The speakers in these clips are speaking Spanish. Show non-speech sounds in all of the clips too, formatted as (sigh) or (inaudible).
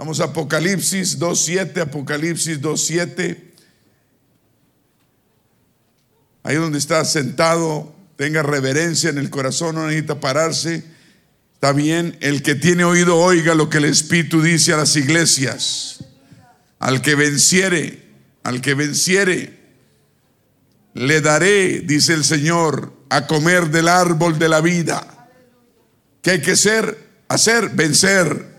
Vamos a Apocalipsis 2.7, Apocalipsis 2.7. Ahí donde está sentado, tenga reverencia en el corazón, no necesita pararse. Bien, el que tiene oído oiga lo que el Espíritu dice a las iglesias. Al que venciere, al que venciere, le daré, dice el Señor, a comer del árbol de la vida. ¿Qué hay que hacer? Hacer, vencer.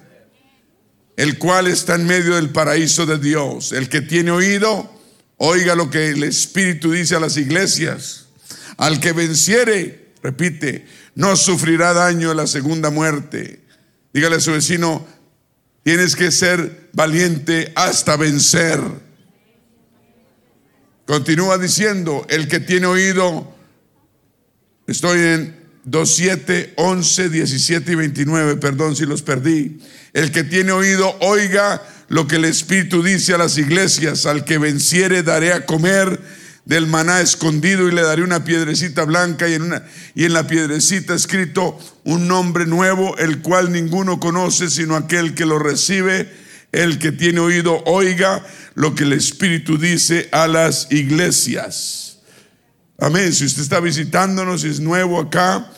El cual está en medio del paraíso de Dios. El que tiene oído, oiga lo que el Espíritu dice a las iglesias. Al que venciere, repite, no sufrirá daño en la segunda muerte. Dígale a su vecino, tienes que ser valiente hasta vencer. Continúa diciendo, el que tiene oído, estoy en 2, 7, 11, 17 y 29, perdón si los perdí. El que tiene oído, oiga lo que el Espíritu dice a las iglesias, al que venciere daré a comer del maná escondido y le daré una piedrecita blanca y en, una, y en la piedrecita escrito un nombre nuevo, el cual ninguno conoce sino aquel que lo recibe. El que tiene oído, oiga lo que el Espíritu dice a las iglesias. Amén. Si usted está visitándonos y es nuevo acá,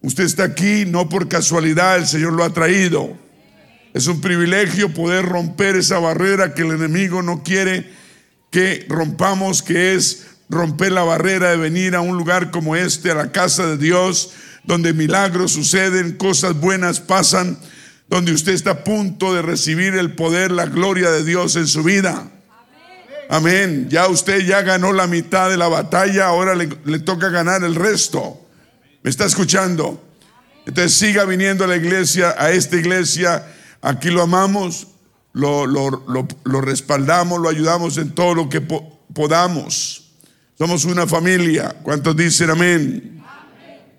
usted está aquí no por casualidad, el Señor lo ha traído. Es un privilegio poder romper esa barrera que el enemigo no quiere que rompamos, que es romper la barrera de venir a un lugar como este, a la casa de Dios, donde milagros suceden, cosas buenas pasan, donde usted está a punto de recibir el poder, la gloria de Dios en su vida. Amén. Ya usted ya ganó la mitad de la batalla, ahora le, toca ganar el resto. ¿Me está escuchando? Entonces siga viniendo a la iglesia, a esta iglesia. Aquí lo amamos, lo, lo, respaldamos, lo ayudamos en todo lo que podamos. Somos una familia. ¿Cuántos dicen amén? amén?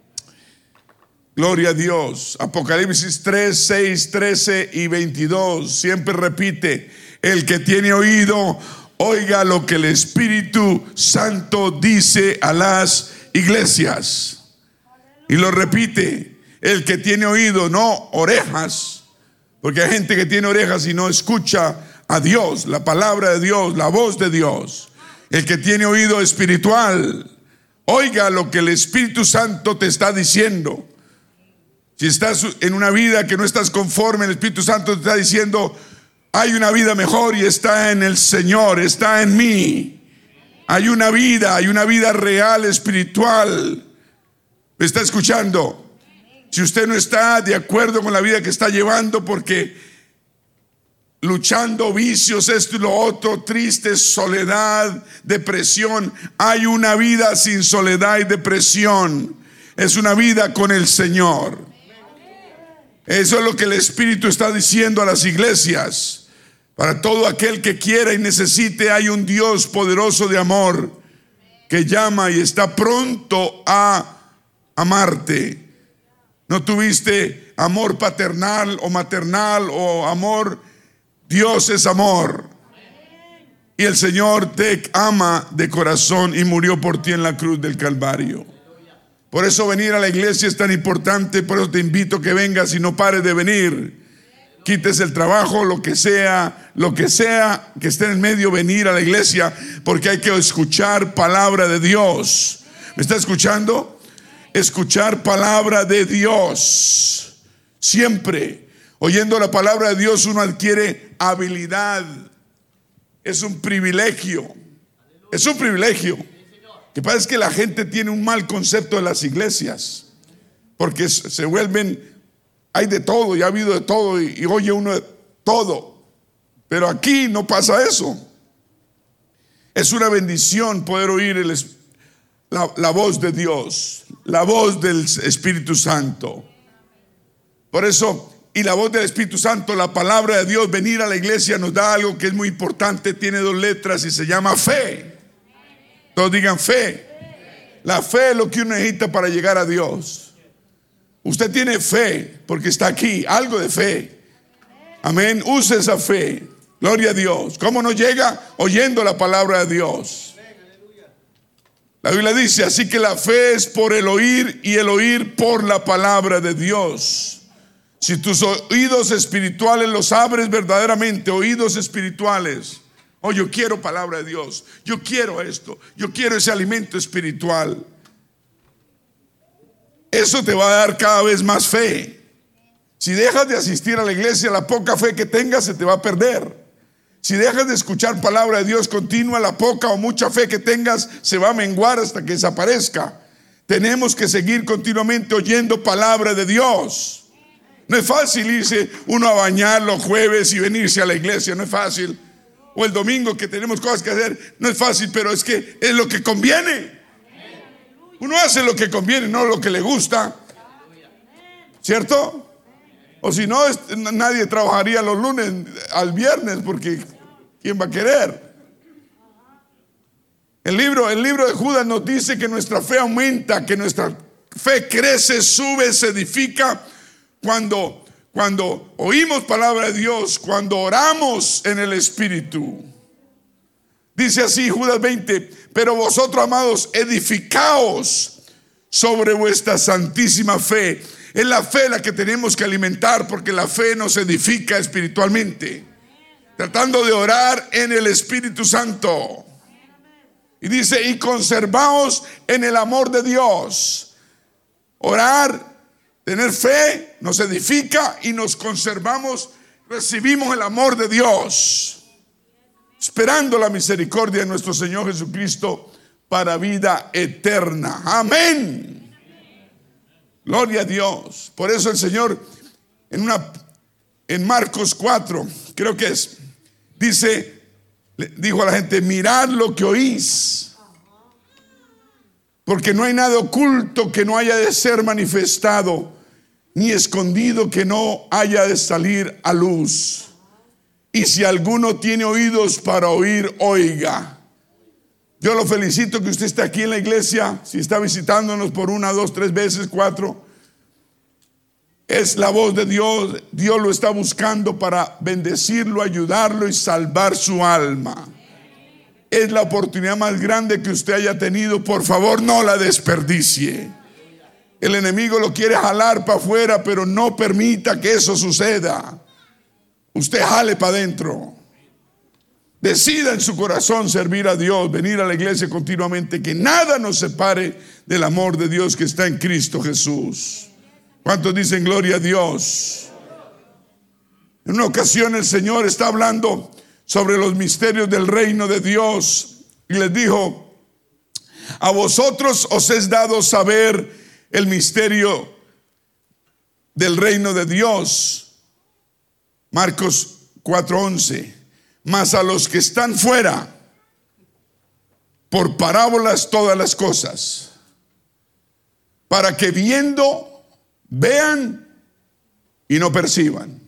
Gloria a Dios. Apocalipsis 3, 6, 13 y 22. Siempre repite, el que tiene oído, oiga lo que el Espíritu Santo dice a las iglesias. Y lo repite, el que tiene oído, no orejas, porque hay gente que tiene orejas y no escucha a Dios, la palabra de Dios, la voz de Dios. El que tiene oído espiritual, oiga lo que el Espíritu Santo te está diciendo. Si estás en una vida que no estás conforme, el Espíritu Santo te está diciendo, hay una vida mejor y está en el Señor, está en mí. Hay una vida, hay una vida real, espiritual. ¿Me está escuchando? Si usted no está de acuerdo con la vida que está llevando porque luchando vicios, esto y lo otro, triste, soledad, depresión, hay una vida sin soledad y depresión. Es una vida con el Señor. Eso es lo que el Espíritu está diciendo a las iglesias. Para todo aquel que quiera y necesite hay un Dios poderoso de amor que llama y está pronto a amarte. No tuviste amor paternal o maternal o amor. Dios es amor. Y el Señor te ama de corazón y murió por ti en la cruz del Calvario. Por eso venir a la iglesia es tan importante, por eso te invito a que vengas y no pares de venir quites el trabajo, lo que sea, lo que sea que esté en medio, venir a la iglesia, porque hay que escuchar palabra de Dios. ¿Me está escuchando? Escuchar palabra de Dios. Siempre, oyendo la palabra de Dios, uno adquiere habilidad. Es un privilegio. Es un privilegio. Que pasa que la gente tiene un mal concepto de las iglesias, porque se vuelven hay de todo y ha habido de todo y, oye uno de todo. Pero aquí no pasa eso. Es una bendición poder oír la, la, voz de Dios, la voz del Espíritu Santo. Por eso, y la voz del Espíritu Santo, la palabra de Dios, venir a la iglesia nos da algo que es muy importante, tiene dos letras y se llama fe. Todos digan fe. La fe es lo que uno necesita para llegar a Dios. Usted tiene fe porque está aquí, algo de fe. Amén. Use esa fe. Gloria a Dios. ¿Cómo nos llega? Oyendo la palabra de Dios. La Biblia dice, así que la fe es por el oír y el oír por la palabra de Dios. Si tus oídos espirituales los abres verdaderamente, oídos espirituales. Oh, yo quiero palabra de Dios. Yo quiero esto. Yo quiero ese alimento espiritual. Eso te va a dar cada vez más fe. Si dejas de asistir a la iglesia, la poca fe que tengas se te va a perder. Si dejas de escuchar palabra de Dios continua, la poca o mucha fe que tengas se va a menguar hasta que desaparezca. Tenemos que seguir continuamente oyendo palabra de Dios. No es fácil irse uno a bañar los jueves y venirse a la iglesia, no es fácil. O el domingo que tenemos cosas que hacer, no es fácil, pero es que es lo que conviene. Uno hace lo que conviene, no lo que le gusta. ¿Cierto? O si no, nadie trabajaría los lunes al viernes porque ¿quién va a querer? El libro, el libro de Judas nos dice que nuestra fe aumenta, que nuestra fe crece, sube, se edifica cuando, cuando oímos palabra de Dios, cuando oramos en el Espíritu. Dice así Judas 20, pero vosotros amados, edificaos sobre vuestra santísima fe. Es la fe la que tenemos que alimentar porque la fe nos edifica espiritualmente. Tratando de orar en el Espíritu Santo. Y dice, y conservaos en el amor de Dios. Orar Tener fe nos edifica y nos conservamos, recibimos el amor de Dios, esperando la misericordia de nuestro Señor Jesucristo para vida eterna. Amén. Gloria a Dios. Por eso el Señor en una en Marcos 4, creo que es, dice, dijo a la gente, mirad lo que oís. Porque no hay nada oculto que no haya de ser manifestado ni escondido que no haya de salir a luz. Y si alguno tiene oídos para oír, oiga. Yo lo felicito que usted esté aquí en la iglesia, si está visitándonos por una, dos, tres veces, cuatro. Es la voz de Dios. Dios lo está buscando para bendecirlo, ayudarlo y salvar su alma. Es la oportunidad más grande que usted haya tenido. Por favor, no la desperdicie. El enemigo lo quiere jalar para afuera, pero no permita que eso suceda. Usted jale para adentro. Decida en su corazón servir a Dios, venir a la iglesia continuamente, que nada nos separe del amor de Dios que está en Cristo Jesús. ¿Cuántos dicen gloria a Dios? En una ocasión el Señor está hablando sobre los misterios del reino de Dios y les dijo, a vosotros os es dado saber el misterio del reino de Dios. Marcos 4:11. Mas a los que están fuera, por parábolas todas las cosas, para que viendo, vean y no perciban,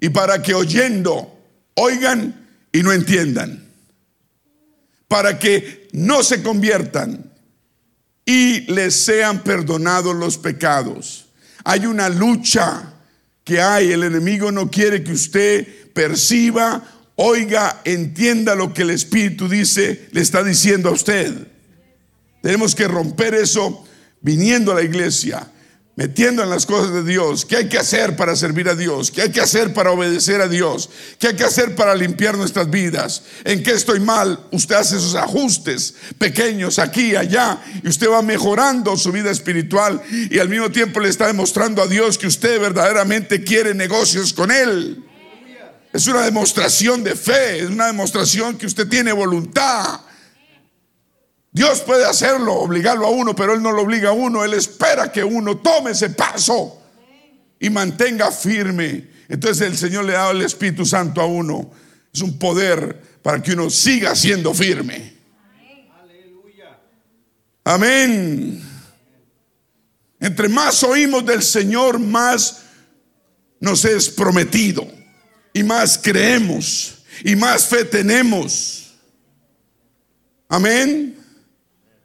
y para que oyendo, oigan y no entiendan, para que no se conviertan y les sean perdonados los pecados. Hay una lucha que hay. El enemigo no quiere que usted perciba, oiga, entienda lo que el Espíritu dice, le está diciendo a usted. Tenemos que romper eso viniendo a la iglesia metiendo en las cosas de Dios, qué hay que hacer para servir a Dios, qué hay que hacer para obedecer a Dios, qué hay que hacer para limpiar nuestras vidas, en qué estoy mal, usted hace esos ajustes pequeños aquí allá y usted va mejorando su vida espiritual y al mismo tiempo le está demostrando a Dios que usted verdaderamente quiere negocios con Él. Es una demostración de fe, es una demostración que usted tiene voluntad Dios puede hacerlo, obligarlo a uno, pero Él no lo obliga a uno. Él espera que uno tome ese paso y mantenga firme. Entonces el Señor le da el Espíritu Santo a uno. Es un poder para que uno siga siendo firme. Amén. Entre más oímos del Señor, más nos es prometido. Y más creemos. Y más fe tenemos. Amén.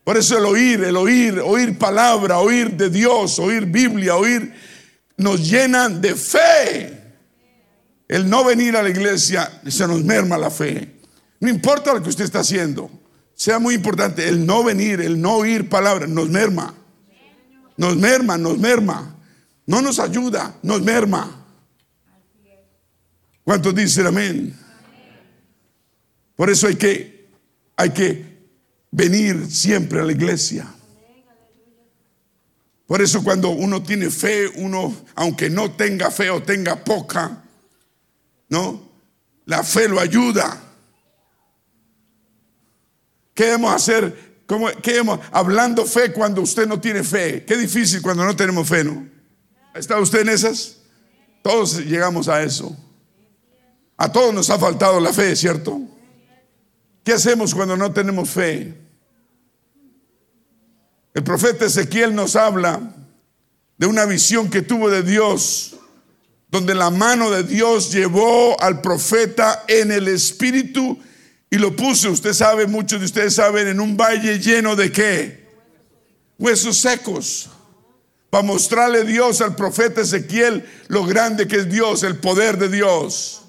Por eso el oír, el oír, oír palabra, oír de Dios, oír Biblia, oír, nos llenan de fe. El no venir a la iglesia se nos merma la fe. No importa lo que usted está haciendo, sea muy importante, el no venir, el no oír palabra, nos merma. Nos merma, nos merma. no nos ayuda, nos merma. ¿Cuántos dicen amén? Por eso hay que, hay que venir siempre a la iglesia. Por eso cuando uno tiene fe, uno, aunque no tenga fe o tenga poca, ¿no? La fe lo ayuda. ¿Qué debemos hacer? ¿Cómo, ¿Qué debemos? Hablando fe cuando usted no tiene fe. Qué difícil cuando no tenemos fe, ¿no? ¿Está usted en esas? Todos llegamos a eso. A todos nos ha faltado la fe, ¿cierto? ¿Qué hacemos cuando no tenemos fe? El profeta Ezequiel nos habla de una visión que tuvo de Dios, donde la mano de Dios llevó al profeta en el espíritu y lo puso, usted sabe, muchos de ustedes saben, en un valle lleno de qué? Huesos secos. Para mostrarle Dios al profeta Ezequiel lo grande que es Dios, el poder de Dios.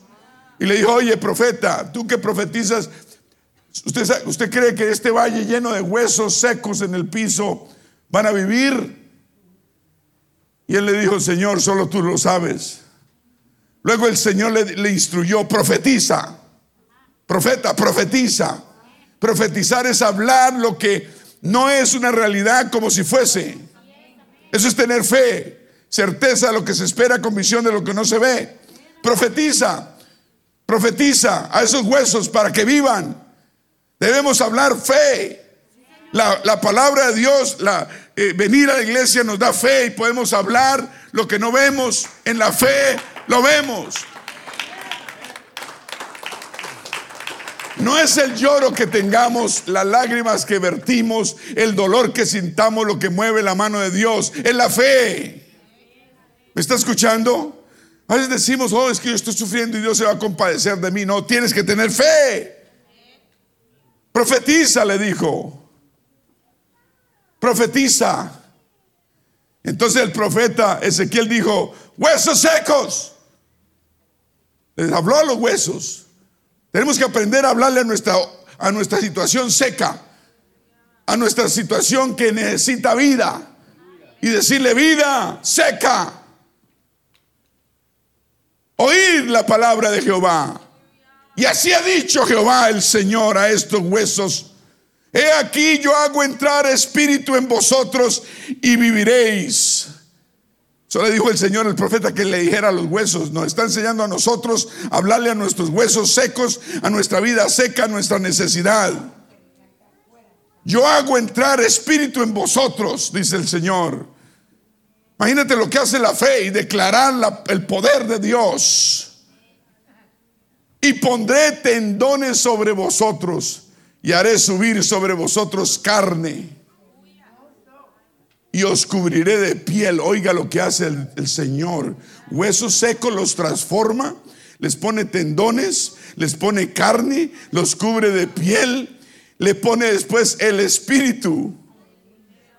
Y le dijo, oye profeta, tú que profetizas, ¿Usted, ¿Usted cree que este valle lleno de huesos secos en el piso van a vivir? Y él le dijo, Señor, solo tú lo sabes. Luego el Señor le, le instruyó, profetiza. Profeta, profetiza. Profetizar es hablar lo que no es una realidad como si fuese. Eso es tener fe, certeza de lo que se espera, convicción de lo que no se ve. Profetiza, profetiza a esos huesos para que vivan. Debemos hablar fe. La, palabra de Dios, la, eh, venir a la iglesia nos da fe y podemos hablar lo que no vemos. En la fe lo vemos. No es el lloro que tengamos, las lágrimas que vertimos, el dolor que sintamos, lo que mueve la mano de Dios. Es la fe. ¿Me está escuchando? A veces decimos, oh, es que yo estoy sufriendo y Dios se va a compadecer de mí. No, tienes que tener fe. Profetiza, le dijo. Profetiza. Entonces el profeta Ezequiel dijo, huesos secos. Les habló a los huesos. Tenemos que aprender a hablarle a nuestra, a nuestra situación seca, a nuestra situación que necesita vida. Y decirle vida seca. Oír la palabra de Jehová. Y así ha dicho Jehová el Señor a estos huesos. He aquí yo hago entrar espíritu en vosotros y viviréis. Eso le dijo el Señor, el profeta, que le dijera a los huesos. Nos está enseñando a nosotros hablarle a nuestros huesos secos, a nuestra vida seca, a nuestra necesidad. Yo hago entrar espíritu en vosotros, dice el Señor. Imagínate lo que hace la fe y declarar el poder de Dios y pondré tendones sobre vosotros y haré subir sobre vosotros carne y os cubriré de piel. Oiga lo que hace el, Señor. Huesos secos los transforma, les pone tendones, les pone carne, los cubre de piel, le pone después el espíritu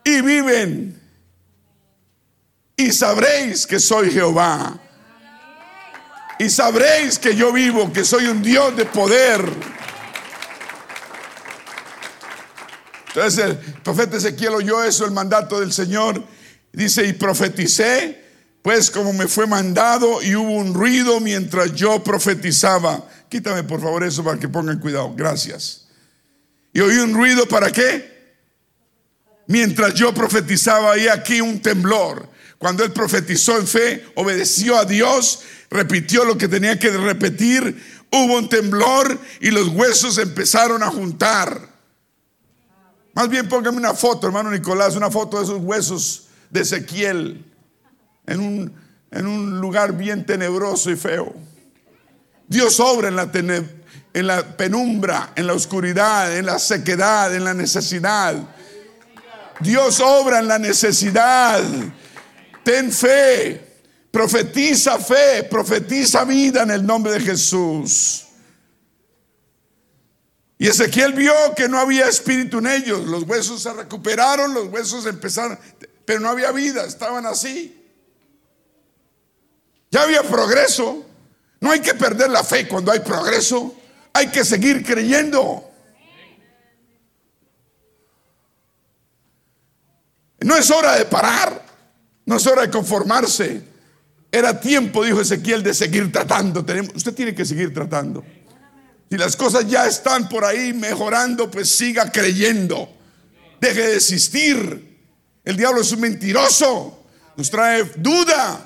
y viven. Y sabréis que soy Jehová y sabréis que yo vivo, que soy un Dios de poder. Entonces el profeta Ezequiel oyó eso, el mandato del Señor. Dice, y profeticé, pues como me fue mandado, y hubo un ruido mientras yo profetizaba. Quítame por favor eso para que pongan cuidado. Gracias. Y oí un ruido para qué? Mientras yo profetizaba, y aquí un temblor. Cuando él profetizó en fe, obedeció a Dios, repitió lo que tenía que repetir, hubo un temblor y los huesos empezaron a juntar. Más bien póngame una foto, hermano Nicolás, una foto de esos huesos de Ezequiel en un, en un lugar bien tenebroso y feo. Dios obra en la, en la penumbra, en la oscuridad, en la sequedad, en la necesidad. Dios obra en la necesidad. Ten fe. Profetiza fe, profetiza vida en el nombre de Jesús. Y Ezequiel vio que no había espíritu en ellos. Los huesos se recuperaron, los huesos empezaron, pero no había vida, estaban así. Ya había progreso. No hay que perder la fe cuando hay progreso. Hay que seguir creyendo. No es hora de parar. No es hora de conformarse. Era tiempo, dijo Ezequiel, de seguir tratando. usted tiene que seguir tratando. Si las cosas ya están por ahí mejorando, pues siga creyendo. Deje de desistir. El diablo es un mentiroso. Nos trae duda.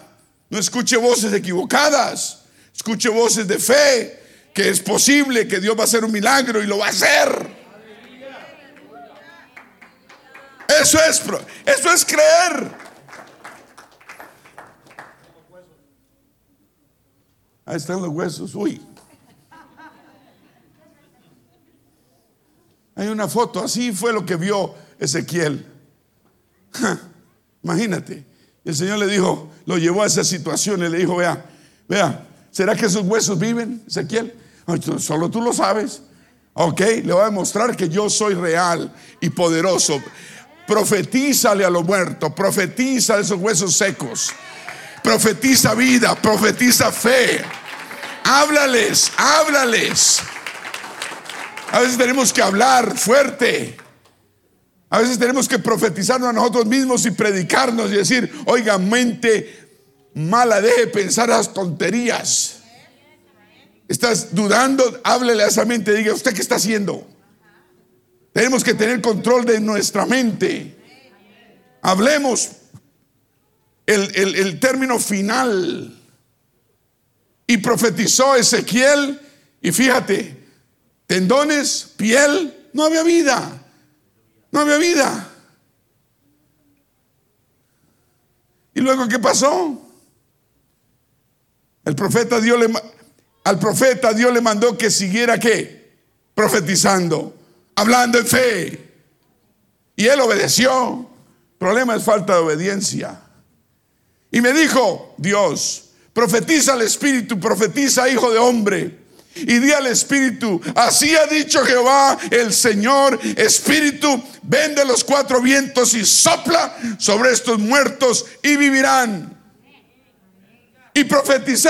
No escuche voces equivocadas. Escuche voces de fe. Que es posible que Dios va a hacer un milagro y lo va a hacer. Eso es, eso es creer. Ahí están los huesos. Uy. Hay una foto, así fue lo que vio Ezequiel. imagínate. El Señor le dijo, lo llevó a esa situación y le dijo, vea, vea, ¿será que esos huesos viven, Ezequiel? solo tú lo sabes. Ok, le voy a demostrar que yo soy real y poderoso. Profetízale a los muertos, profetiza a esos huesos secos profetiza vida, profetiza fe. Háblales, háblales. A veces tenemos que hablar fuerte. A veces tenemos que profetizarnos a nosotros mismos y predicarnos y decir, oiga, mente mala, deje pensar las tonterías. Estás dudando, háblele a esa mente, diga, ¿usted qué está haciendo? Tenemos que tener control de nuestra mente. Hablemos el, término final. Y profetizó Ezequiel, y fíjate, tendones, piel, no había vida. No había vida. ¿Y luego qué pasó? El profeta Dios le, al profeta Dios le mandó que siguiera qué? Profetizando, hablando en fe. Y él obedeció. El problema es falta de obediencia. Y me dijo, Dios, profetiza al Espíritu, profetiza, hijo de hombre. Y di al Espíritu, así ha dicho Jehová el Señor, Espíritu, vende los cuatro vientos y sopla sobre estos muertos y vivirán. Y profeticé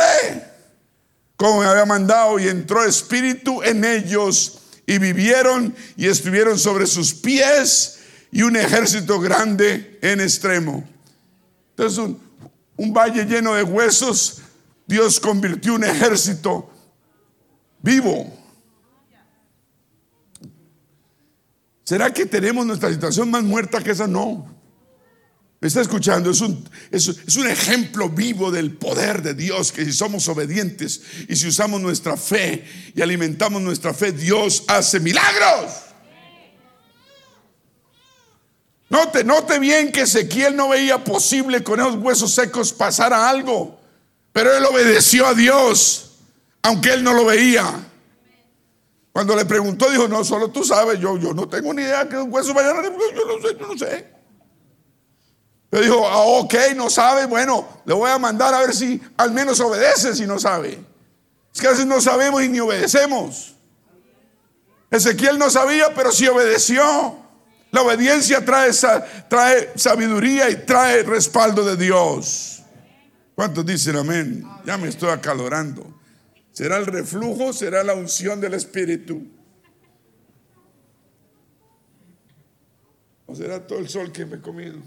como me había mandado y entró Espíritu en ellos y vivieron y estuvieron sobre sus pies y un ejército grande en extremo. Entonces un, un valle lleno de huesos, Dios convirtió un ejército vivo. ¿Será que tenemos nuestra situación más muerta que esa? No. ¿Me está escuchando? Es un, es, es un ejemplo vivo del poder de Dios, que si somos obedientes y si usamos nuestra fe y alimentamos nuestra fe, Dios hace milagros. Note, note bien que Ezequiel no veía posible con esos huesos secos pasara algo, pero él obedeció a Dios, aunque él no lo veía. Cuando le preguntó, dijo, no, solo tú sabes, yo, yo no tengo ni idea que los huesos vayan a... Yo no sé, yo no sé. Pero dijo, ah, ok, no sabe, bueno, le voy a mandar a ver si al menos obedece si no sabe. Es que a veces no sabemos y ni obedecemos. Ezequiel no sabía, pero sí obedeció. La obediencia trae, trae sabiduría y trae respaldo de Dios. ¿Cuántos dicen amén? Ya me estoy acalorando. ¿Será el reflujo? ¿Será la unción del Espíritu? ¿O será todo el sol que me he comido?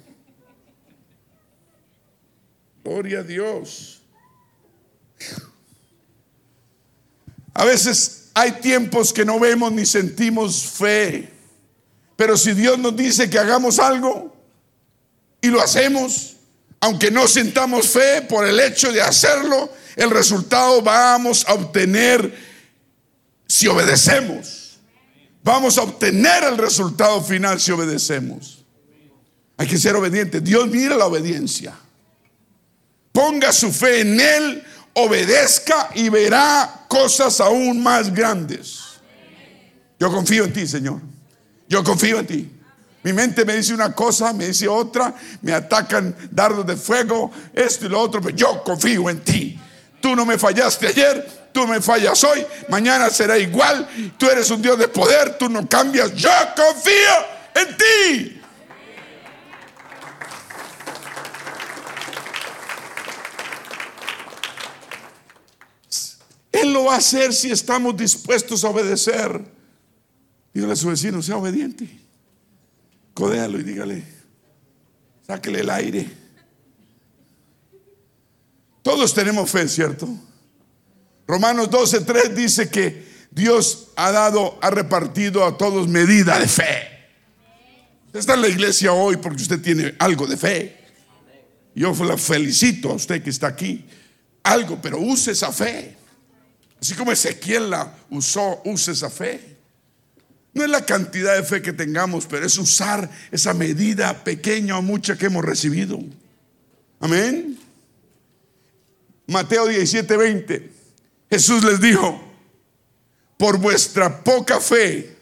Gloria a Dios. A veces hay tiempos que no vemos ni sentimos fe. Pero si Dios nos dice que hagamos algo y lo hacemos, aunque no sintamos fe por el hecho de hacerlo, el resultado vamos a obtener si obedecemos. Vamos a obtener el resultado final si obedecemos. Hay que ser obediente. Dios mira la obediencia. Ponga su fe en Él, obedezca y verá cosas aún más grandes. Yo confío en ti, Señor. Yo confío en ti. Mi mente me dice una cosa, me dice otra, me atacan dardos de fuego, esto y lo otro, pero yo confío en ti. Tú no me fallaste ayer, tú me fallas hoy, mañana será igual. Tú eres un Dios de poder, tú no cambias. Yo confío en ti. Él lo va a hacer si estamos dispuestos a obedecer. Dígale a su vecino, sea obediente. Codéalo y dígale, sáquele el aire. Todos tenemos fe, ¿cierto? Romanos 12:3 dice que Dios ha dado, ha repartido a todos medida de fe. Usted está en la iglesia hoy porque usted tiene algo de fe. Yo la felicito a usted que está aquí. Algo, pero use esa fe. Así como Ezequiel la usó, use esa fe. No es la cantidad de fe que tengamos, pero es usar esa medida pequeña o mucha que hemos recibido. Amén. Mateo 17, 20. Jesús les dijo, por vuestra poca fe,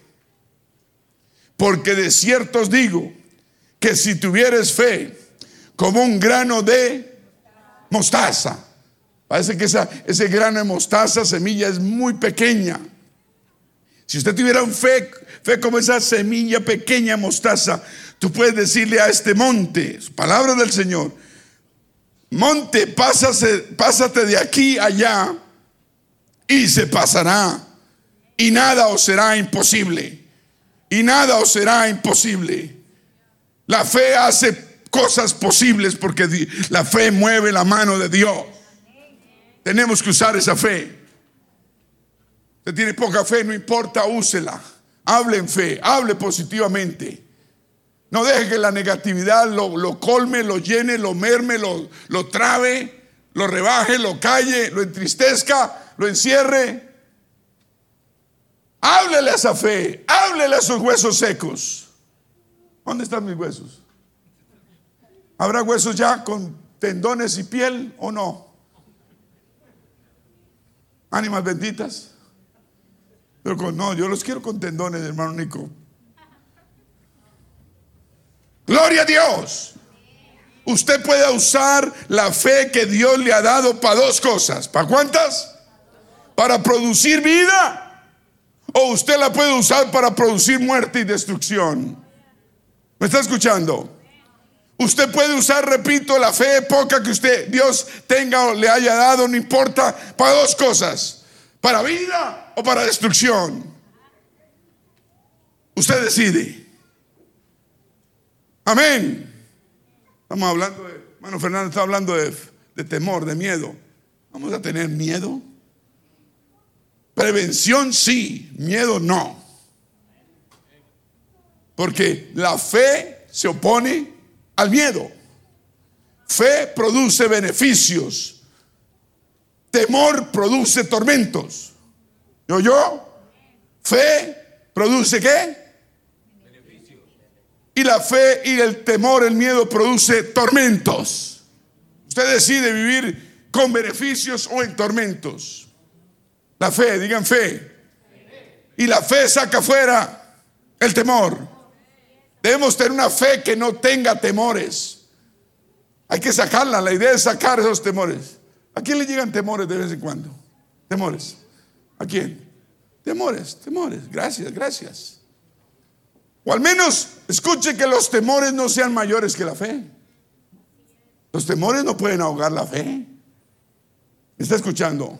porque de cierto os digo que si tuvieres fe como un grano de mostaza, parece que esa, ese grano de mostaza, semilla, es muy pequeña. Si usted tuviera fe, fe como esa semilla pequeña mostaza, tú puedes decirle a este monte, palabra del Señor, monte, pásate, pásate de aquí allá y se pasará. Y nada os será imposible. Y nada os será imposible. La fe hace cosas posibles porque la fe mueve la mano de Dios. Tenemos que usar esa fe. Usted tiene poca fe, no importa, úsela. Hable en fe, hable positivamente. No deje que la negatividad lo, colme, lo llene, lo merme, lo, lo trabe, lo rebaje, lo calle, lo entristezca, lo encierre. Háblele a esa fe, háblele a esos huesos secos. ¿Dónde están mis huesos? ¿Habrá huesos ya con tendones y piel o no? Ánimas benditas. Pero con, no, yo los quiero con tendones, hermano Nico. Gloria a Dios. Usted puede usar la fe que Dios le ha dado para dos cosas. ¿Para cuántas? Para producir vida o usted la puede usar para producir muerte y destrucción. ¿Me está escuchando? Usted puede usar, repito, la fe poca que usted, Dios tenga o le haya dado, no importa, para dos cosas, para vida o para destrucción. Usted decide. Amén. Estamos hablando de, hermano Fernando está hablando de, de temor, de miedo. ¿Vamos a tener miedo? Prevención sí, miedo no. Porque la fe se opone al miedo. Fe produce beneficios. Temor produce tormentos. ¿Yo yo? Fe produce qué? Y la fe y el temor, el miedo produce tormentos. Usted decide vivir con beneficios o en tormentos. La fe, digan fe. Y la fe saca fuera el temor. Debemos tener una fe que no tenga temores. Hay que sacarla. La idea es sacar esos temores. ¿A quién le llegan temores de vez en cuando? Temores. ¿A quién? Temores, temores. Gracias, gracias. O al menos escuche que los temores no sean mayores que la fe. Los temores no pueden ahogar la fe. ¿Me está escuchando?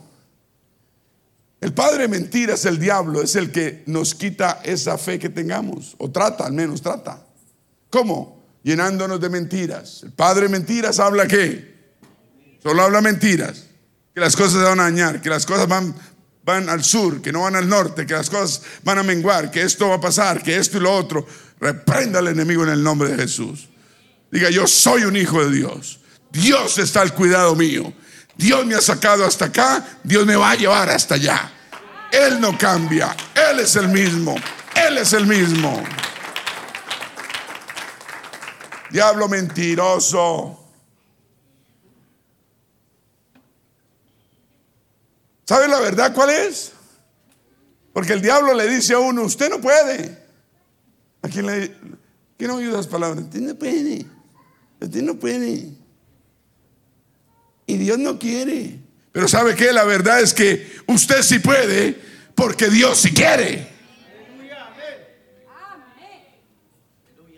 El padre mentiras, el diablo, es el que nos quita esa fe que tengamos, o trata, al menos trata. ¿Cómo? Llenándonos de mentiras. El padre mentiras habla qué? Solo habla mentiras. Que las cosas se van a dañar, que las cosas van, van al sur, que no van al norte, que las cosas van a menguar, que esto va a pasar, que esto y lo otro. Reprenda al enemigo en el nombre de Jesús. Diga, yo soy un hijo de Dios. Dios está al cuidado mío. Dios me ha sacado hasta acá, Dios me va a llevar hasta allá. Él no cambia, Él es el mismo, Él es el mismo. Diablo mentiroso. ¿Sabe la verdad cuál es? Porque el diablo le dice a uno, usted no puede. ¿A quién le ¿Quién oye esas palabras? Usted no puede. Usted no puede. Y Dios no quiere. Pero ¿sabe qué? La verdad es que usted sí puede porque Dios sí quiere.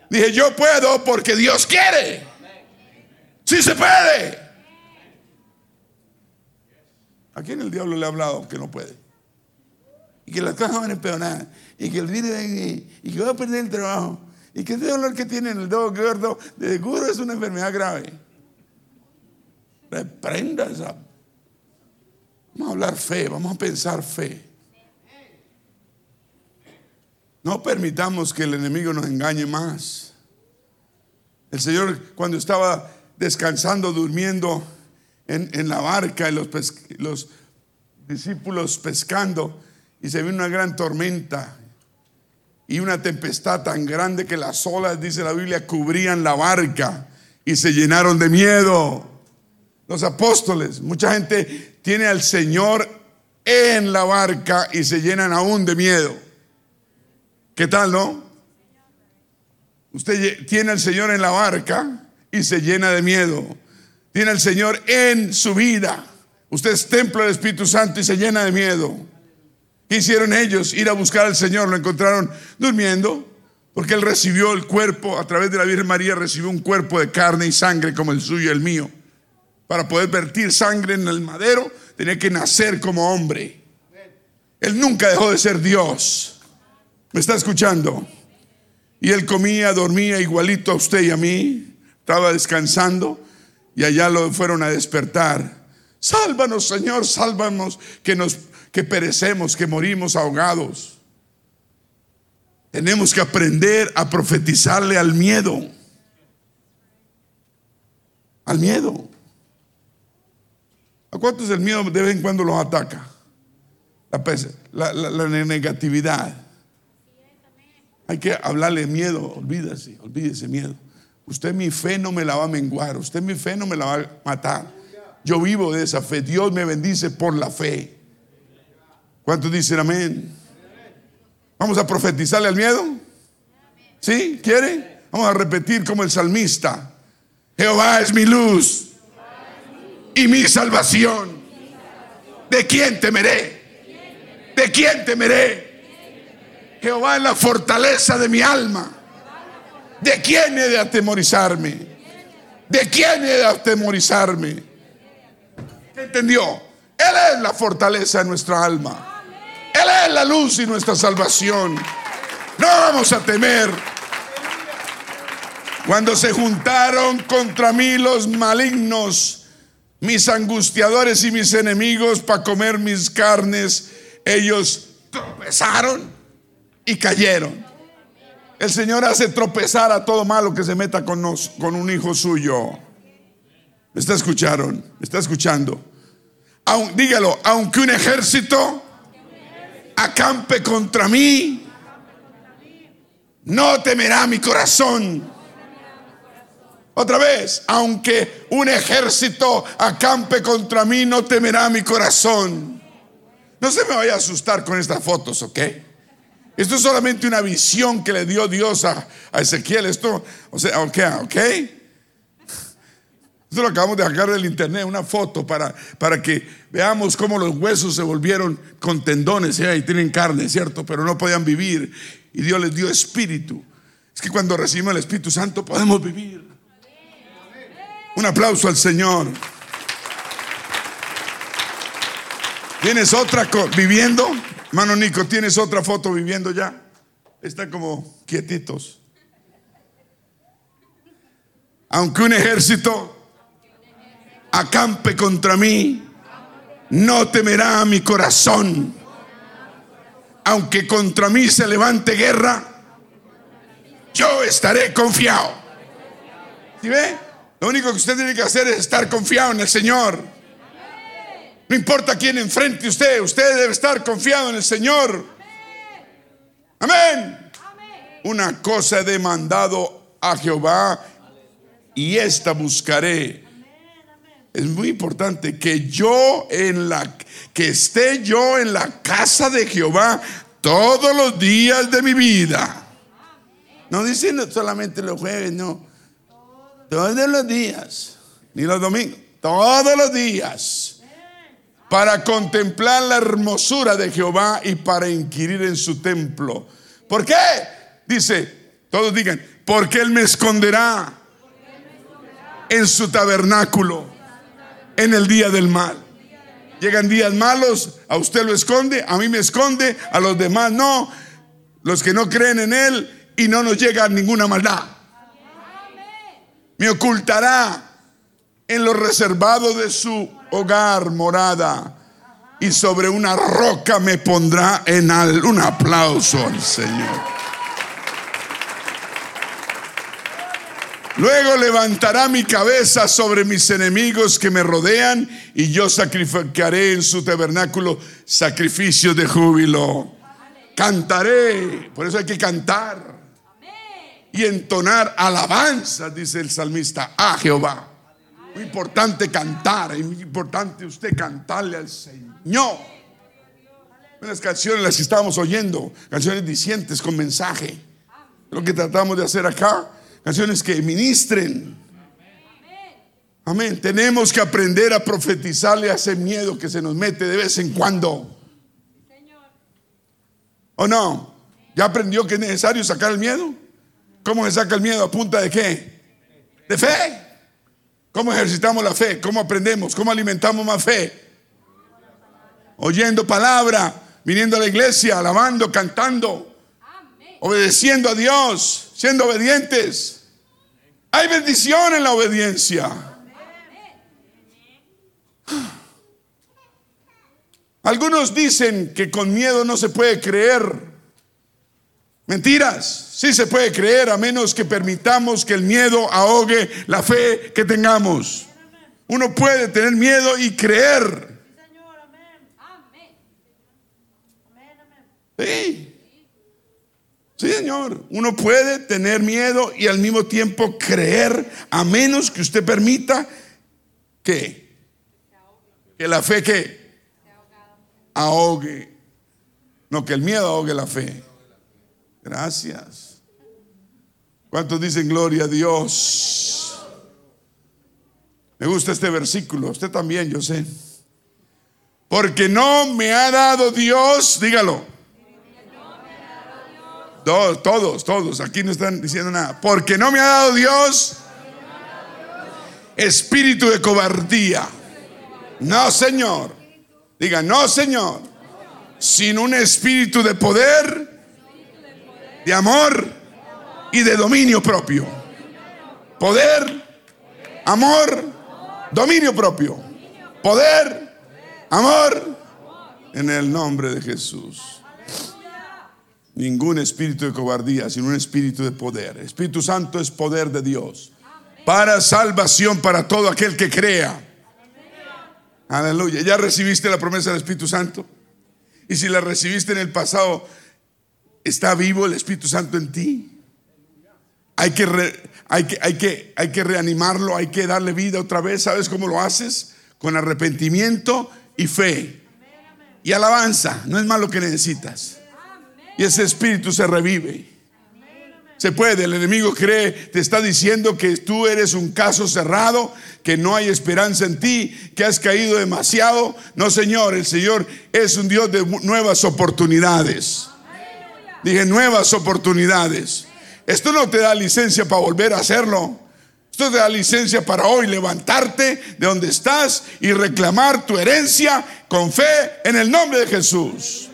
Dije, yo puedo porque Dios quiere. Sí se puede. ¿A quién el diablo le ha hablado que no puede? Y que las cosas van a empeorar. Y que el y, y que va a perder el trabajo. Y que ese dolor que tiene en el dedo gordo, de seguro es una enfermedad grave. Reprenda esa Vamos a hablar fe, vamos a pensar fe. No permitamos que el enemigo nos engañe más. El Señor cuando estaba descansando, durmiendo en, la barca, y los, los discípulos pescando, y se vino una gran tormenta y una tempestad tan grande que las olas, dice la Biblia, cubrían la barca y se llenaron de miedo. Los apóstoles, mucha gente tiene al Señor en la barca y se llenan aún de miedo. ¿Qué tal, no? Usted tiene al Señor en la barca y se llena de miedo. Tiene al Señor en su vida. Usted es templo del Espíritu Santo y se llena de miedo. ¿Qué hicieron ellos? Ir a buscar al Señor. Lo encontraron durmiendo. Porque Él recibió el cuerpo, a través de la Virgen María, recibió un cuerpo de carne y sangre como el suyo y el mío. Para poder vertir sangre en el madero, tenía que nacer como hombre. Él nunca dejó de ser Dios. ¿Me está escuchando? Y él comía, dormía igualito a usted y a mí. Estaba descansando y allá lo fueron a despertar. Sálvanos, Señor, sálvanos que nos que perecemos, que morimos ahogados. Tenemos que aprender a profetizarle al miedo. Al miedo. ¿A cuántos el miedo de vez en cuando los ataca? La, la negatividad. Hay que hablarle miedo, olvídese, olvídese miedo. Usted mi fe no me la va a menguar, usted mi fe no me la va a matar. Yo vivo de esa fe, Dios me bendice por la fe. ¿Cuántos dicen amén? Vamos a profetizarle al miedo. ¿Sí? ¿Quiere? Vamos a repetir como el salmista. Jehová es mi luz y mi salvación. ¿De quién temeré? ¿De quién temeré? Jehová es la fortaleza de mi alma. ¿De quién he de atemorizarme? ¿De quién he de atemorizarme? ¿Entendió? Él es la fortaleza de nuestra alma. Él es la luz y nuestra salvación. No vamos a temer. Cuando se juntaron contra mí los malignos, mis angustiadores y mis enemigos para comer mis carnes, ellos tropezaron y cayeron. El Señor hace tropezar a todo malo que se meta con, nos, con un hijo suyo. ¿Me está escucharon? ¿Me está escuchando? dígalo, aunque un ejército acampe contra mí, no temerá mi corazón. Otra vez, aunque un ejército acampe contra mí, no temerá mi corazón. No se me vaya a asustar con estas fotos, ¿ok? Esto es solamente una visión que le dio Dios a, Ezequiel. Esto, o sea, ok, ok. Esto lo acabamos de sacar del internet, una foto para, para que veamos cómo los huesos se volvieron con tendones y tienen carne, ¿cierto? Pero no podían vivir. Y Dios les dio espíritu. Es que cuando recibimos el Espíritu Santo podemos vivir. Un aplauso al Señor. ¿Tienes otra viviendo? Hermano Nico, ¿tienes otra foto viviendo ya? Están como quietitos. Aunque un ejército acampe contra mí, no temerá mi corazón. Aunque contra mí se levante guerra, yo estaré confiado. ¿Sí ve? Lo único que usted tiene que hacer es estar confiado en el Señor. No importa quién enfrente usted, usted debe estar confiado en el Señor. Amén. Una cosa he demandado a Jehová y esta buscaré. Es muy importante que yo en la que esté yo en la casa de Jehová todos los días de mi vida. No dicen solamente los jueves, no. Todos los días, ni los domingos, todos los días para contemplar la hermosura de Jehová y para inquirir en su templo. ¿Por qué? Dice, todos digan, porque Él me esconderá en su tabernáculo en el día del mal. Llegan días malos, a usted lo esconde, a mí me esconde, a los demás no, los que no creen en Él y no nos llega ninguna maldad. Me ocultará en lo reservado de su hogar, morada. y sobre una roca me pondrá en al, un aplauso al Señor. Luego levantará mi cabeza sobre mis enemigos que me rodean y yo sacrificaré en su tabernáculo sacrificios de júbilo. Cantaré, por eso hay que cantar y entonar alabanzas, dice el salmista, a Jehová. Muy importante cantar, es muy importante usted cantarle al Señor. Unas canciones las que estábamos oyendo, canciones dicientes con mensaje. Lo que tratamos de hacer acá, canciones que ministren. Amén. Tenemos que aprender a profetizarle a ese miedo que se nos mete de vez en cuando. ¿O no? ¿Ya aprendió que es necesario sacar el miedo? ¿Cómo se saca el miedo? ¿A punta de qué? De fe. ¿Cómo ejercitamos la fe? ¿Cómo aprendemos? ¿Cómo alimentamos más fe? Oyendo palabra, viniendo a la iglesia, alabando, cantando, obedeciendo a Dios, siendo obedientes. Hay bendición en la obediencia. Algunos dicen que con miedo no se puede creer. Mentiras. Sí se puede creer a menos que permitamos que el miedo ahogue la fe que tengamos. Uno puede tener miedo y creer. Sí. Sí, Señor. Uno puede tener miedo y al mismo tiempo creer a menos que usted permita que que la fe que ahogue. No, que el miedo ahogue la fe. Gracias. ¿Cuántos dicen gloria a Dios? Me gusta este versículo. Usted también, yo sé. Porque no me ha dado Dios, dígalo. Todos, todos, todos. Aquí no están diciendo nada. Porque no me ha dado Dios espíritu de cobardía. No, Señor. Diga, no, Señor. Sin un espíritu de poder de amor y de dominio propio. Poder, amor, dominio propio. Poder, amor, en el nombre de Jesús. Ningún espíritu de cobardía, sino un espíritu de poder. Espíritu Santo es poder de Dios. Para salvación para todo aquel que crea. Aleluya. ¿Ya recibiste la promesa del Espíritu Santo? Y si la recibiste en el pasado, ¿Está vivo el Espíritu Santo en ti? Hay que, hay, que, hay, que, hay que reanimarlo, hay que darle vida otra vez. ¿Sabes cómo lo haces? Con arrepentimiento y fe. Y alabanza, no es más lo que necesitas. Y ese espíritu se revive. Se puede, el enemigo cree, te está diciendo que tú eres un caso cerrado, que no hay esperanza en ti, que has caído demasiado. No, Señor, el Señor es un Dios de nuevas oportunidades. Dije, nuevas oportunidades. Esto no te da licencia para volver a hacerlo. Esto te da licencia para hoy levantarte de donde estás y reclamar tu herencia con fe en el nombre de Jesús.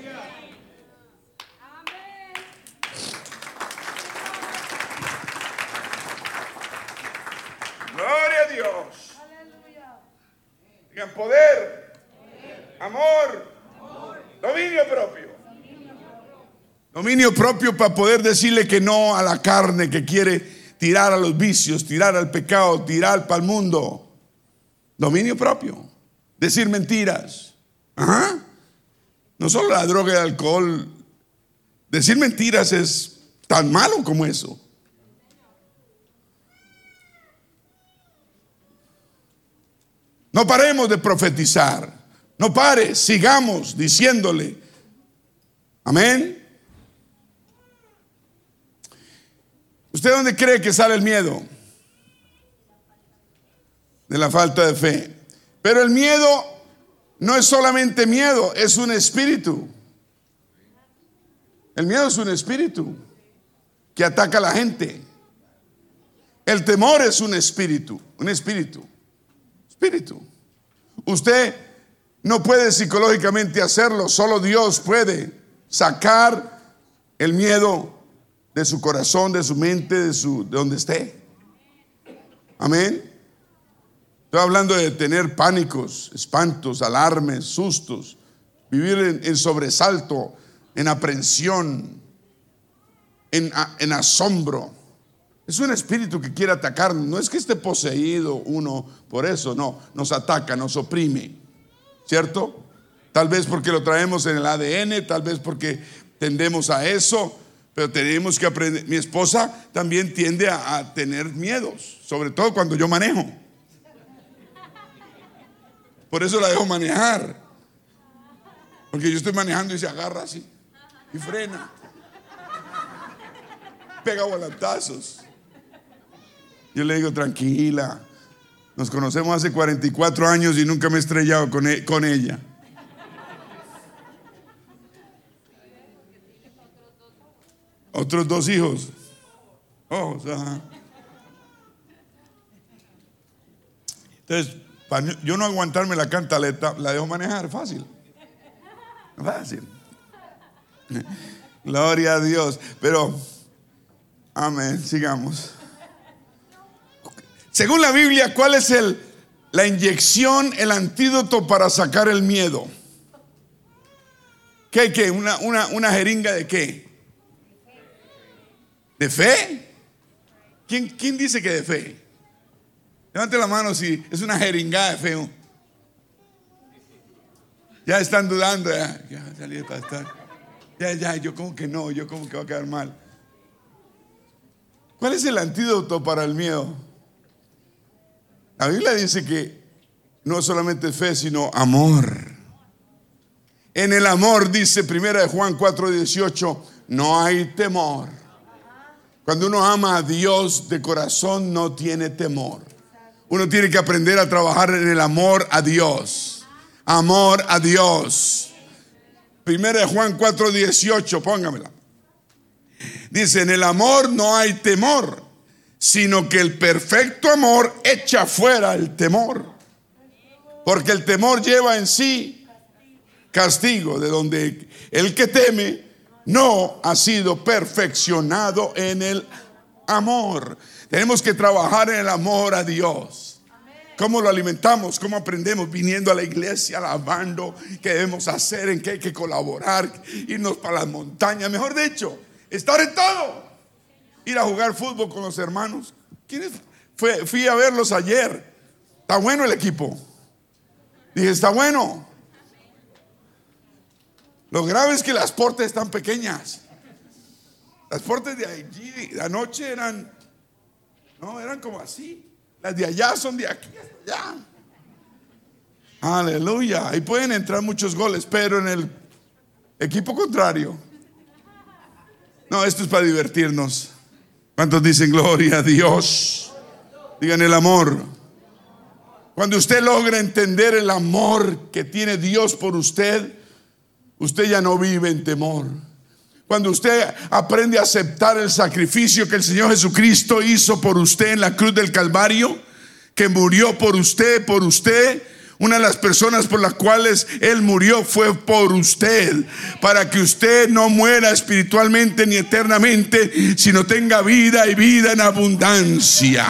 Gloria a Dios. Digan poder, amor, dominio propio. Dominio propio para poder decirle que no a la carne que quiere tirar a los vicios, tirar al pecado, tirar para el mundo. Dominio propio. Decir mentiras. No solo la droga y el alcohol. Decir mentiras es tan malo como eso. No paremos de profetizar. No pare, sigamos diciéndole. Amén. ¿Usted dónde cree que sale el miedo? De la falta de fe. Pero el miedo no es solamente miedo, es un espíritu. El miedo es un espíritu que ataca a la gente. El temor es un espíritu, un espíritu. Espíritu. Usted no puede psicológicamente hacerlo, solo Dios puede sacar el miedo de su corazón, de su mente, de, su, de donde esté. Amén. Estoy hablando de tener pánicos, espantos, alarmes, sustos. vivir en, sobresalto, en aprensión, en, en asombro. Es un espíritu que quiere atacarnos. No es que esté poseído uno por eso, no. Nos ataca, nos oprime. ¿Cierto? Tal vez porque lo traemos en el ADN, tal vez porque tendemos a eso, pero tenemos que aprender. Mi esposa también tiende a, tener miedos, sobre todo cuando yo manejo. Por eso la dejo manejar. Porque yo estoy manejando y se agarra así y frena. Pega volantazos. Yo le digo, tranquila, nos conocemos hace 44 años y nunca me he estrellado con, e-, con ella. Otros dos hijos. Entonces, para yo no aguantarme la cantaleta, la dejo manejar fácil. Fácil. Gloria a Dios. Pero, amén, sigamos. Según la Biblia, ¿cuál es el, la inyección, el antídoto para sacar el miedo? ¿Qué, qué? ¿Una, una, una jeringa de qué? ¿De fe? ¿Quién, ¿Quién, dice que de fe? Levante la mano si es una jeringa de fe. Ya están dudando, ya, ya salí de pastor. Ya, ya, yo como que no, yo como que va a quedar mal. ¿Cuál es el antídoto para el miedo? La Biblia dice que no solamente fe, sino amor. En el amor, dice primera de Juan 4:18, no hay temor. Cuando uno ama a Dios de corazón, no tiene temor. Uno tiene que aprender a trabajar en el amor a Dios. Amor a Dios. Primera de Juan 4:18, póngamela. Dice, en el amor no hay temor, sino que el perfecto amor echa fuera el temor. Porque el temor lleva en sí castigo, de donde el que teme no ha sido perfeccionado en el amor. Tenemos que trabajar en el amor a Dios. ¿Cómo lo alimentamos? ¿Cómo aprendemos? Viniendo a la iglesia, alabando, qué debemos hacer, en qué hay que colaborar, irnos para las montañas, mejor dicho, estar en todo ir a jugar fútbol con los hermanos. ¿Quiénes? Fue, fui a verlos ayer. Está bueno el equipo. Dije, está bueno. Lo grave es que las portes están pequeñas. Las portes de allí, de anoche eran, no, eran como así. Las de allá son de aquí allá. Aleluya. Ahí pueden entrar muchos goles, pero en el equipo contrario. No, esto es para divertirnos. ¿Cuántos dicen gloria a Dios? Digan el amor. Cuando usted logra entender el amor que tiene Dios por usted, usted ya no vive en temor. Cuando usted aprende a aceptar el sacrificio que el Señor Jesucristo hizo por usted en la cruz del Calvario, que murió por usted, por usted, una de las personas por las cuales Él murió fue por usted, para que usted no muera espiritualmente ni eternamente, sino tenga vida y vida en abundancia.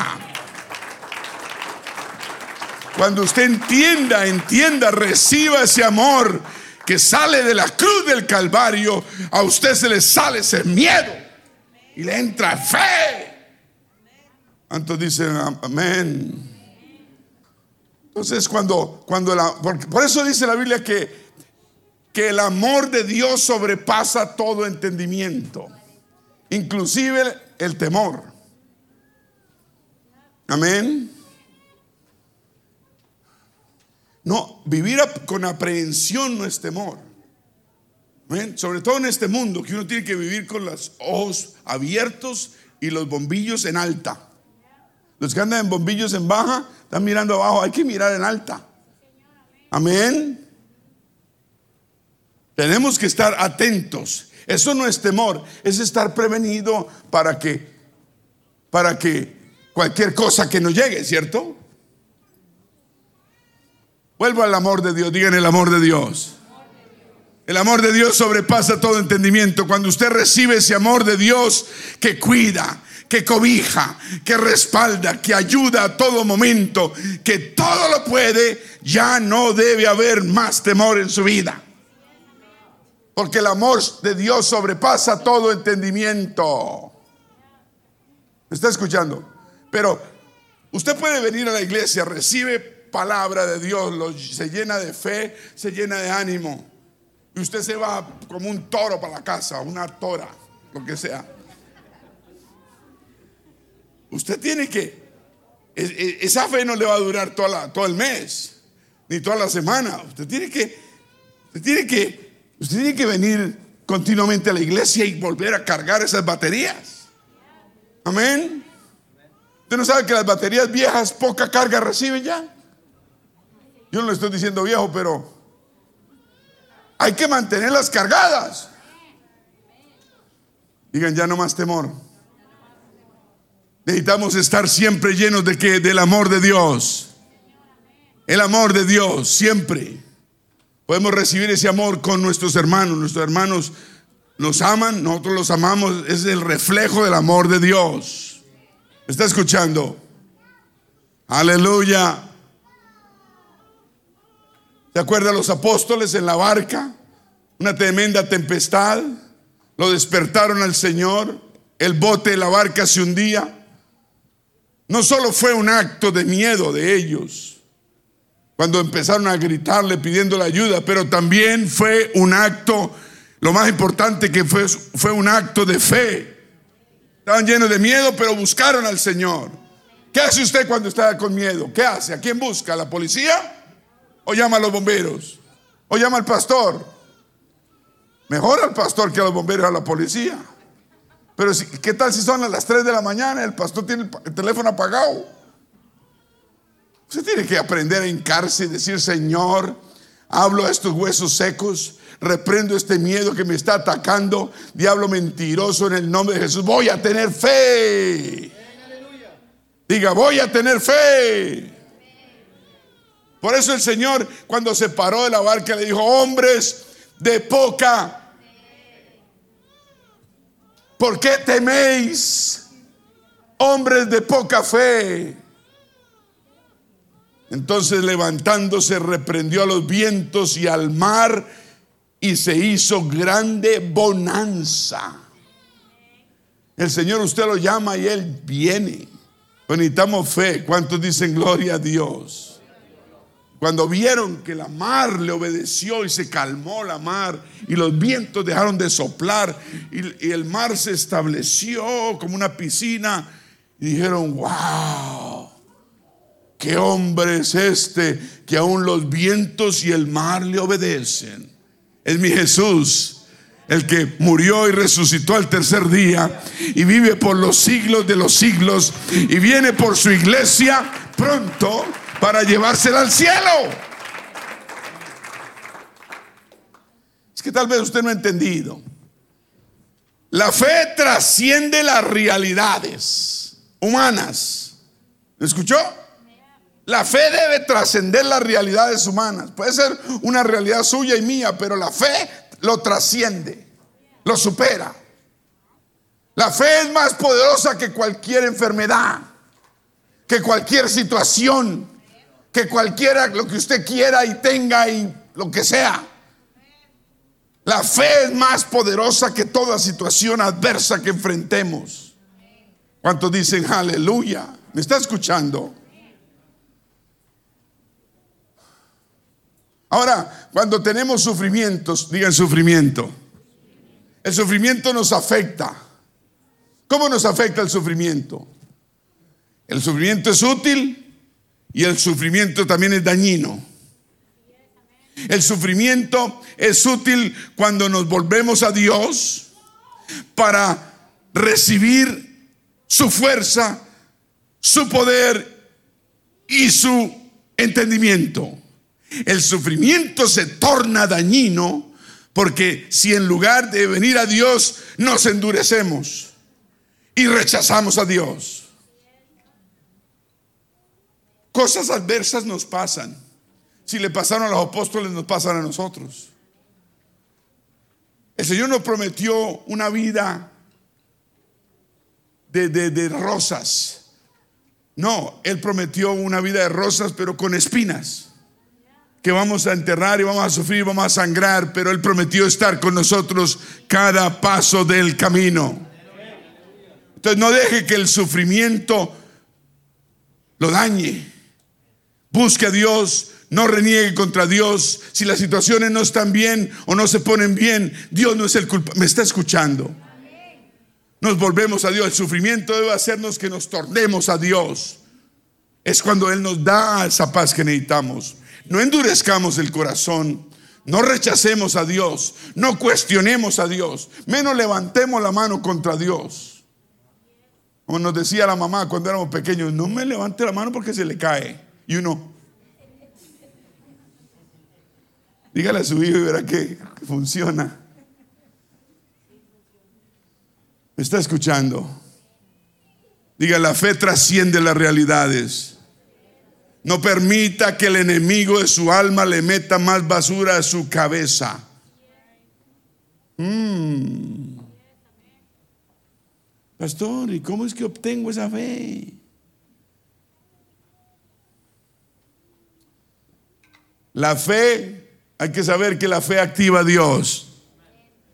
Cuando usted entienda, entienda, reciba ese amor que sale de la cruz del Calvario, a usted se le sale ese miedo y le entra fe. ¿Cuántos dicen amén? Entonces, cuando, cuando la, por, eso dice la Biblia que, que el amor de Dios sobrepasa todo entendimiento, inclusive el temor. Amén. No, vivir con aprehensión no es temor. Sobre todo en este mundo que uno tiene que vivir con los ojos abiertos y los bombillos en alta. Los que andan en bombillos en baja están mirando abajo, hay que mirar en alta. Amén. Tenemos que estar atentos. Eso no es temor, es estar prevenido para que para que cualquier cosa que nos llegue, ¿cierto? Vuelvo al amor de Dios, digan el amor de Dios. El amor de Dios sobrepasa todo entendimiento. Cuando usted recibe ese amor de Dios que cuida, que cobija, que respalda, que ayuda a todo momento, que todo lo puede, ya no debe haber más temor en su vida. Porque el amor de Dios sobrepasa todo entendimiento. ¿Me está escuchando? Pero usted puede venir a la iglesia, recibe palabra de Dios, se llena de fe, se llena de ánimo. Y usted se va como un toro para la casa, una tora, lo que sea. Usted tiene que, esa fe no le va a durar toda todo el mes, ni toda la semana. Usted tiene que, tiene que, usted tiene que venir continuamente a la iglesia y volver a cargar esas baterías. Amén. Usted no sabe que las baterías viejas poca carga reciben ya. Yo no le estoy diciendo viejo, pero hay que mantenerlas cargadas. Digan ya no más temor. Necesitamos estar siempre llenos de que del amor de Dios. El amor de Dios siempre. Podemos recibir ese amor con nuestros hermanos. Nuestros hermanos nos aman, nosotros los amamos. Es el reflejo del amor de Dios. ¿Me está escuchando? Aleluya. ¿Se acuerdan los apóstoles en la barca? Una tremenda tempestad. Lo despertaron al Señor. El bote de la barca se hundía. No solo fue un acto de miedo de ellos cuando empezaron a gritarle pidiendo ayuda, pero también fue un acto, lo más importante que fue, fue un acto de fe. Estaban llenos de miedo, pero buscaron al Señor. ¿Qué hace usted cuando está con miedo? ¿Qué hace? ¿A quién busca? ¿A la policía? ¿O llama a los bomberos? ¿O llama al pastor? Mejor al pastor que a los bomberos a la policía. Pero ¿qué tal si son a las 3 de la mañana? El pastor tiene el teléfono apagado. Usted tiene que aprender a hincarse y decir, Señor, hablo a estos huesos secos, reprendo este miedo que me está atacando, diablo mentiroso en el nombre de Jesús. Voy a tener fe. Diga, voy a tener fe. Por eso el Señor cuando se paró de la barca le dijo, hombres de poca ¿Por qué teméis, hombres de poca fe? Entonces levantándose reprendió a los vientos y al mar y se hizo grande bonanza. El Señor usted lo llama y Él viene. necesitamos fe. ¿Cuántos dicen gloria a Dios? Cuando vieron que la mar le obedeció y se calmó la mar y los vientos dejaron de soplar y, el mar se estableció como una piscina y dijeron, wow, qué hombre es este que aún los vientos y el mar le obedecen. Es mi Jesús el que murió y resucitó al tercer día y vive por los siglos de los siglos y viene por su iglesia pronto para llevársela al cielo. Es que tal vez usted no ha entendido. La fe trasciende las realidades humanas. ¿Me escuchó? La fe debe trascender las realidades humanas. Puede ser una realidad suya y mía, pero la fe lo trasciende, lo supera. La fe es más poderosa que cualquier enfermedad, que cualquier situación, que cualquiera, lo que usted quiera y tenga y lo que sea. La fe es más poderosa que toda situación adversa que enfrentemos. ¿Cuántos dicen aleluya? ¿Me está escuchando? Ahora, cuando tenemos sufrimientos, digan sufrimiento. El sufrimiento nos afecta. ¿Cómo nos afecta el sufrimiento? El sufrimiento es útil y el sufrimiento también es dañino. El sufrimiento es útil cuando nos volvemos a Dios para recibir su fuerza, su poder y su entendimiento. El sufrimiento se torna dañino porque si en lugar de venir a Dios nos endurecemos y rechazamos a Dios. Cosas adversas nos pasan. Si le pasaron a los apóstoles, nos pasan a nosotros. El Señor nos prometió una vida de, de, rosas. No, Él prometió una vida de rosas, pero con espinas. que vamos a enterrar y vamos a sufrir, vamos a sangrar, pero Él prometió estar con nosotros cada paso del camino. Entonces no deje que el sufrimiento lo dañe. Busque a Dios, no reniegue contra Dios. Si las situaciones no están bien o no se ponen bien, Dios no es el culpable. Me está escuchando. Nos volvemos a Dios. El sufrimiento debe hacernos que nos tornemos a Dios. Es cuando Él nos da esa paz que necesitamos. No endurezcamos el corazón. No rechacemos a Dios. No cuestionemos a Dios. Menos levantemos la mano contra Dios. Como nos decía la mamá cuando éramos pequeños, no me levante la mano porque se le cae. Y uno, dígale a su hijo y verá que funciona. ¿Me está escuchando? Diga, la fe trasciende las realidades. No permita que el enemigo de su alma le meta más basura a su cabeza. Mm. Pastor, ¿y cómo es que obtengo esa fe? La fe, hay que saber que la fe activa a Dios.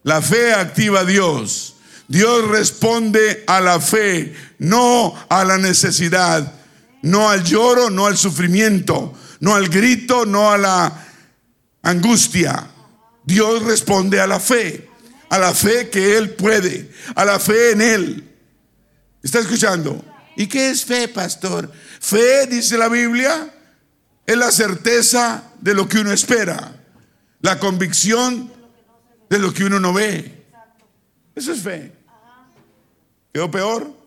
La fe activa a Dios. Dios responde a la fe, no a la necesidad no al lloro, no al sufrimiento, no al grito, no a la angustia. Dios responde a la fe, a la fe que Él puede, a la fe en Él. ¿Está escuchando? ¿Y qué es fe, pastor? Fe, dice la Biblia, es la certeza de lo que uno espera, la convicción de lo que uno no ve. Eso es fe. ¿Quedó peor?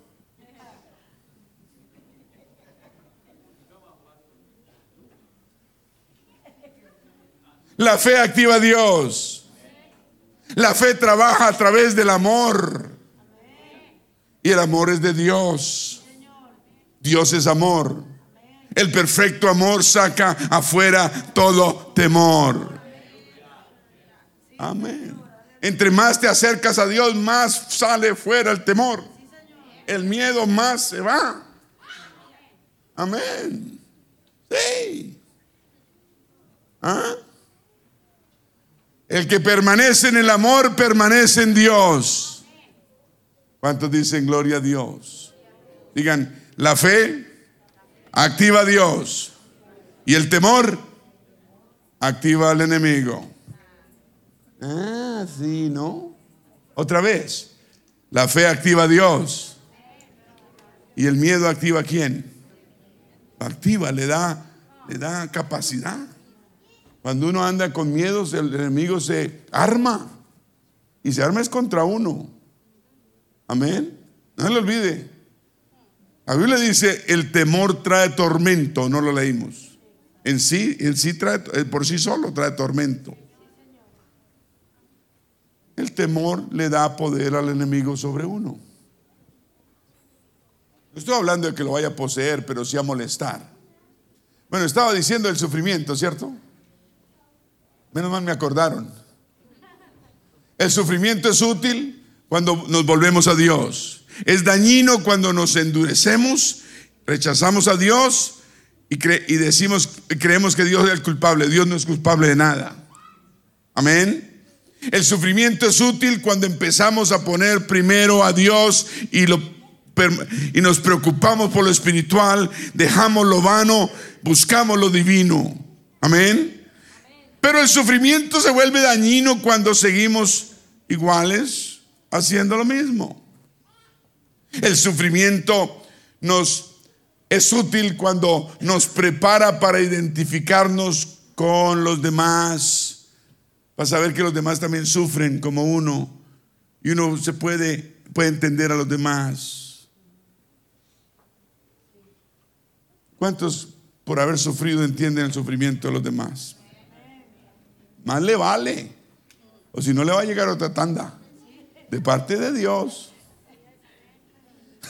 La fe activa a Dios. La fe trabaja a través del amor. Y el amor es de Dios. Dios es amor. El perfecto amor saca afuera todo temor. Amén. Entre más te acercas a Dios, más sale fuera el temor. El miedo más se va. Amén. Sí. ¿Ah? El que permanece en el amor permanece en Dios. ¿Cuántos dicen gloria a Dios? Digan, la fe activa a Dios y el temor activa al enemigo. Ah, sí, ¿no? Otra vez, la fe activa a Dios y el miedo activa a quién? Activa, le da, le da capacidad. Cuando uno anda con miedos, el enemigo se arma. Y se arma es contra uno. Amén. No se lo olvide. La Biblia dice, el temor trae tormento, no lo leímos. En sí, en sí trae, eh, por sí solo trae tormento. El temor le da poder al enemigo sobre uno. No estoy hablando de que lo vaya a poseer, pero sí a molestar. Bueno, estaba diciendo el sufrimiento, ¿cierto? Menos mal me acordaron. El sufrimiento es útil cuando nos volvemos a Dios. Es dañino cuando nos endurecemos, rechazamos a Dios y, y creemos que Dios es el culpable. Dios no es culpable de nada. Amén. El sufrimiento es útil cuando empezamos a poner primero a Dios y, y nos preocupamos por lo espiritual, dejamos lo vano, buscamos lo divino. Amén. Pero el sufrimiento se vuelve dañino cuando seguimos iguales haciendo lo mismo. El sufrimiento nos es útil cuando nos prepara para identificarnos con los demás, para saber que los demás también sufren como uno y uno se puede, puede entender a los demás. ¿Cuántos por haber sufrido entienden el sufrimiento de los demás? Más le vale. O si no le va a llegar otra tanda. De parte de Dios.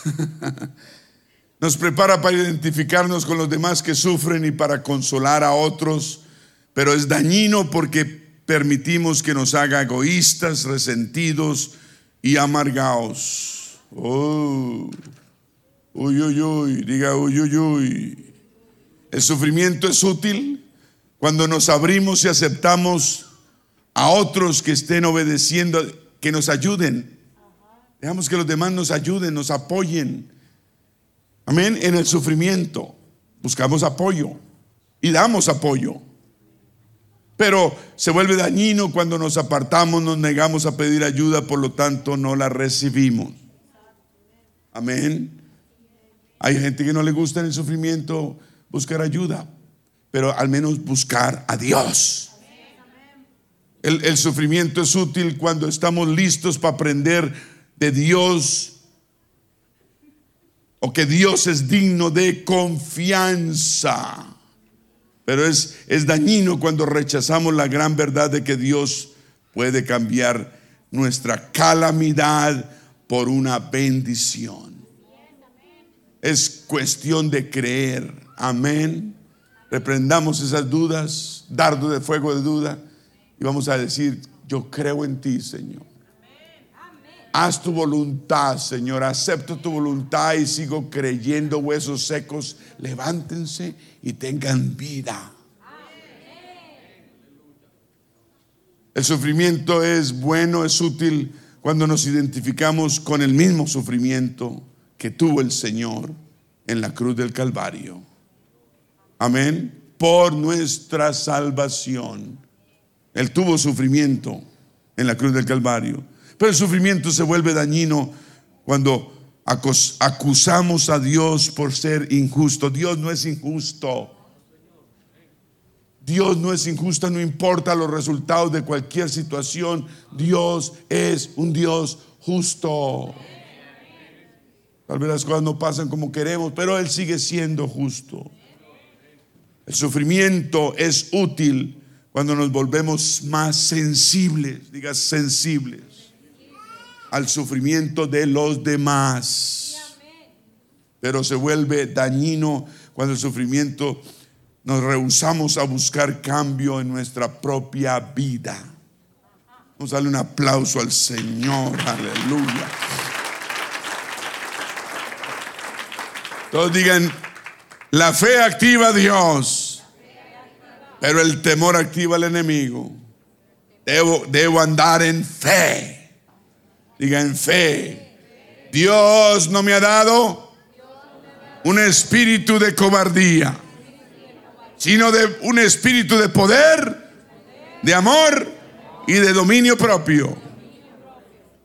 (laughs) Nos prepara para identificarnos con los demás que sufren y para consolar a otros. Pero es dañino porque permitimos que nos haga egoístas, resentidos y amargados. Oh. Uy, uy, uy, diga uy, uy, uy. El sufrimiento es útil cuando nos abrimos y aceptamos a otros que estén obedeciendo, que nos ayuden. Dejamos que los demás nos ayuden, nos apoyen. Amén. En el sufrimiento buscamos apoyo y damos apoyo. Pero se vuelve dañino cuando nos apartamos, nos negamos a pedir ayuda, por lo tanto no la recibimos. Amén. Hay gente que no le gusta en el sufrimiento buscar ayuda, pero al menos buscar a Dios. El, el, sufrimiento es útil cuando estamos listos para aprender de Dios o que Dios es digno de confianza. Pero es, es dañino cuando rechazamos la gran verdad de que Dios puede cambiar nuestra calamidad por una bendición. Es cuestión de creer. Amén. Reprendamos esas dudas, dardo de fuego de duda, y vamos a decir, yo creo en ti, Señor. Haz tu voluntad, Señor. Acepto tu voluntad y sigo creyendo. Huesos secos, levántense y tengan vida. El sufrimiento es bueno, es útil cuando nos identificamos con el mismo sufrimiento que tuvo el Señor en la cruz del Calvario. Amén. Por nuestra salvación. Él tuvo sufrimiento en la cruz del Calvario. Pero el sufrimiento se vuelve dañino cuando acusamos a Dios por ser injusto. Dios no es injusto. Dios no es injusto, no importa los resultados de cualquier situación. Dios es un Dios justo. Tal vez las cosas no pasan como queremos, pero Él sigue siendo justo. El sufrimiento es útil cuando nos volvemos más sensibles, diga sensibles al sufrimiento de los demás. Pero se vuelve dañino cuando el sufrimiento nos rehusamos a buscar cambio en nuestra propia vida. Vamos a darle un aplauso al Señor, aleluya. Todos digan, la fe activa a Dios, pero el temor activa al enemigo. Debo, debo andar en fe. Diga en fe. Dios no me ha dado un espíritu de cobardía, sino de un espíritu de poder, de amor y de dominio propio.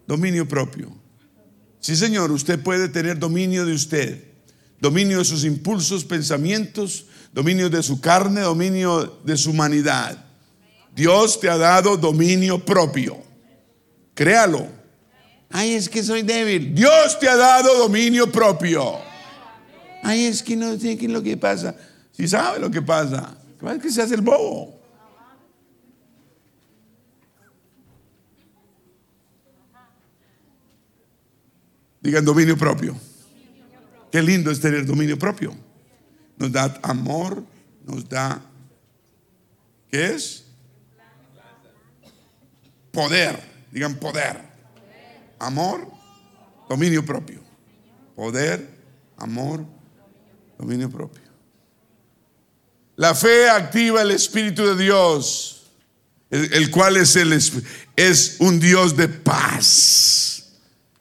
Dominio propio. Sí, Señor, usted puede tener dominio de usted, dominio de sus impulsos, pensamientos, dominio de su carne, dominio de su humanidad. Dios te ha dado dominio propio. Créalo. Ay, es que soy débil. Dios te ha dado dominio propio. Ay, es que no sé qué es lo que pasa. Si sabe lo que pasa, es que se hace el bobo. Digan dominio propio. Qué lindo es tener dominio propio. Nos da amor, nos da, ¿qué es? Poder. Digan poder. Amor, dominio propio. Poder, amor, dominio propio. La fe activa el Espíritu de Dios, el, cual es, el, es un Dios de paz.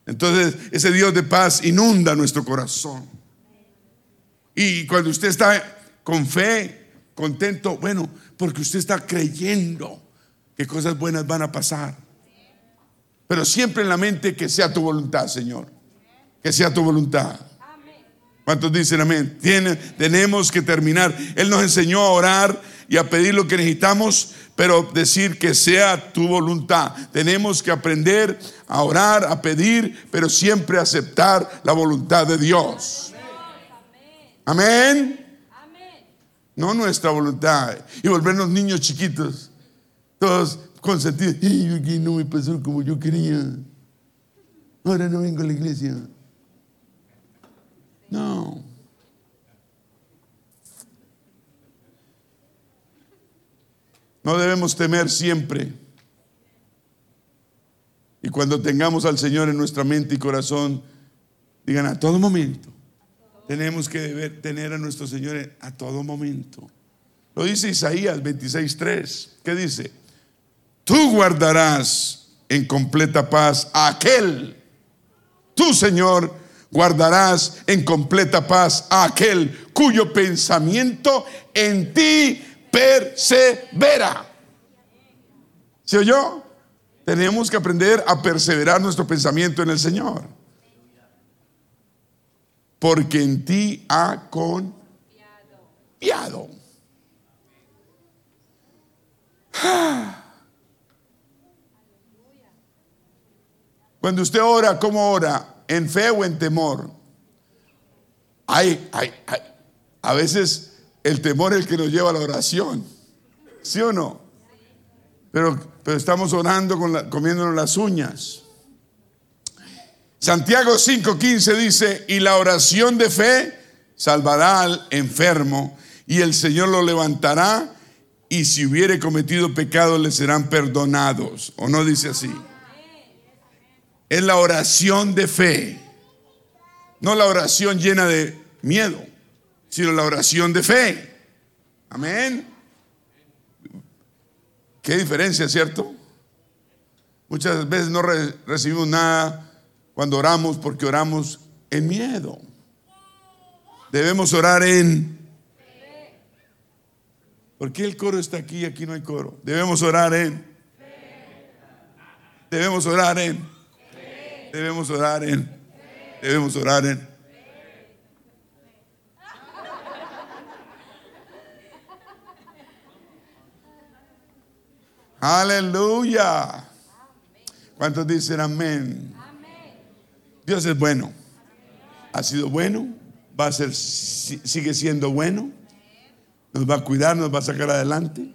Entonces, ese Dios de paz inunda nuestro corazón. Y cuando usted está con fe, contento, bueno, porque usted está creyendo que cosas buenas van a pasar. Pero siempre en la mente que sea tu voluntad, Señor. Que sea tu voluntad. ¿Cuántos dicen amén? tenemos que terminar. Él nos enseñó a orar y a pedir lo que necesitamos, pero decir que sea tu voluntad. Tenemos que aprender a orar, a pedir, pero siempre aceptar la voluntad de Dios. Amén. No nuestra voluntad. Y volvernos niños chiquitos. Todos consentido. Y que no me pasó como yo quería. Ahora no vengo a la iglesia. No. No debemos temer siempre. Y cuando tengamos al Señor en nuestra mente y corazón, digan a todo momento. Tenemos que tener a nuestro Señor a todo momento. Lo dice Isaías 26:3. ¿Qué dice? Tú guardarás en completa paz a aquel. Tú, Señor, guardarás en completa paz a aquel cuyo pensamiento en ti persevera. ¿Se oyó? Tenemos que aprender a perseverar nuestro pensamiento en el Señor. Porque en ti ha confiado. Cuando usted ora, ¿cómo ora? ¿En fe o en temor? Hay, hay, hay. A veces el temor es el que nos lleva a la oración. ¿Sí o no? Pero, pero estamos orando con comiéndonos las uñas. Santiago 5:15 dice, y la oración de fe salvará al enfermo y el Señor lo levantará y si hubiere cometido pecado le serán perdonados. ¿O no dice así? Es la oración de fe, no la oración llena de miedo, sino la oración de fe. Amén. Qué diferencia, ¿cierto? Muchas veces no recibimos nada cuando oramos porque oramos en miedo. Debemos orar en ¿Por qué el coro está aquí y aquí no hay coro? Debemos orar en. Debemos orar en. Debemos orar en. Debemos orar en. Aleluya. ¿Cuántos dicen amén? Dios es bueno. Ha sido bueno. Va a ser, sigue siendo bueno nos va a cuidar, nos va a sacar adelante.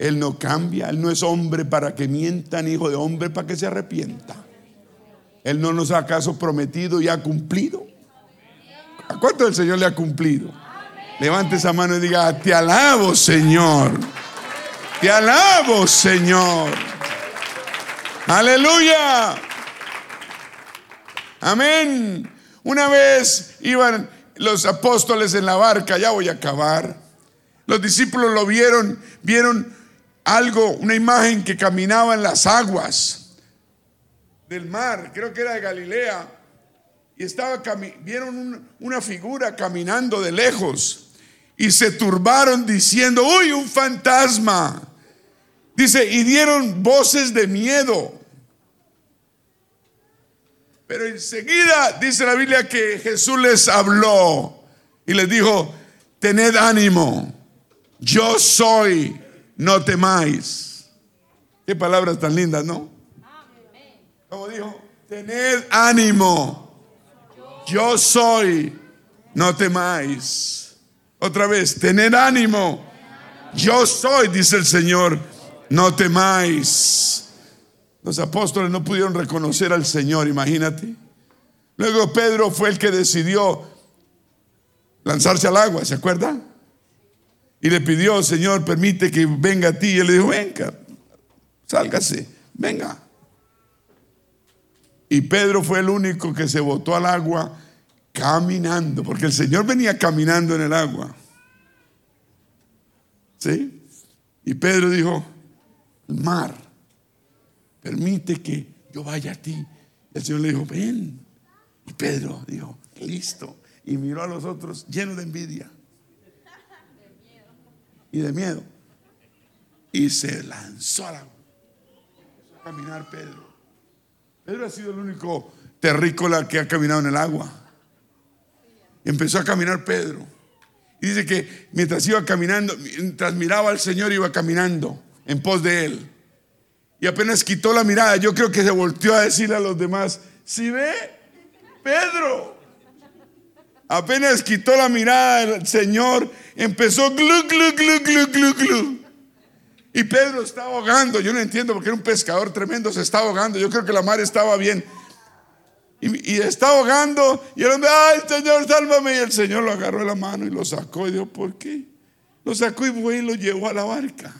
Él no cambia, Él no es hombre para que mienta, ni hijo de hombre para que se arrepienta. Él no nos ha acaso prometido y ha cumplido. ¿A cuánto el Señor le ha cumplido? Levante esa mano y diga, te alabo Señor. Te alabo Señor. Aleluya. Amén. Una vez iban los apóstoles en la barca, ya voy a acabar. Los discípulos lo vieron, vieron algo, una imagen que caminaba en las aguas del mar, creo que era de Galilea, y estaba vieron una figura caminando de lejos y se turbaron diciendo, "Uy, un fantasma." Dice, y dieron voces de miedo. Pero enseguida dice la Biblia que Jesús les habló y les dijo, tened ánimo, yo soy, no temáis. Qué palabras tan lindas, ¿no? Como dijo, tened ánimo, yo soy, no temáis. Otra vez, tened ánimo, yo soy, dice el Señor, no temáis. Los apóstoles no pudieron reconocer al Señor, imagínate. Luego Pedro fue el que decidió lanzarse al agua, ¿se acuerdan? Y le pidió, Señor, permite que venga a ti. Y él le dijo, venga, sálgase, venga. Y Pedro fue el único que se botó al agua caminando, porque el Señor venía caminando en el agua. ¿Sí? Y Pedro dijo, mar, permite que yo vaya a ti. El Señor le dijo, ven. Y Pedro dijo, listo. Y miró a los otros lleno de envidia y de miedo. Y se lanzó a caminar Pedro. Pedro ha sido el único terrícola que ha caminado en el agua. Empezó a caminar Pedro. Y dice que mientras iba caminando, mientras miraba al Señor, iba caminando en pos de él. Y apenas quitó la mirada, yo creo que se volteó a decirle a los demás, si ve, Pedro, Apenas quitó la mirada del Señor, empezó glu, glu, glu, glu, glu, glu. Y Pedro estaba ahogando. Yo no entiendo porque era un pescador tremendo, se estaba ahogando. Yo creo que la mar estaba bien. Y, y estaba ahogando. Y el hombre, ay, Señor, sálvame. Y el Señor lo agarró de la mano y lo sacó. Y dijo, ¿por qué? Lo sacó y fue y lo llevó a la barca.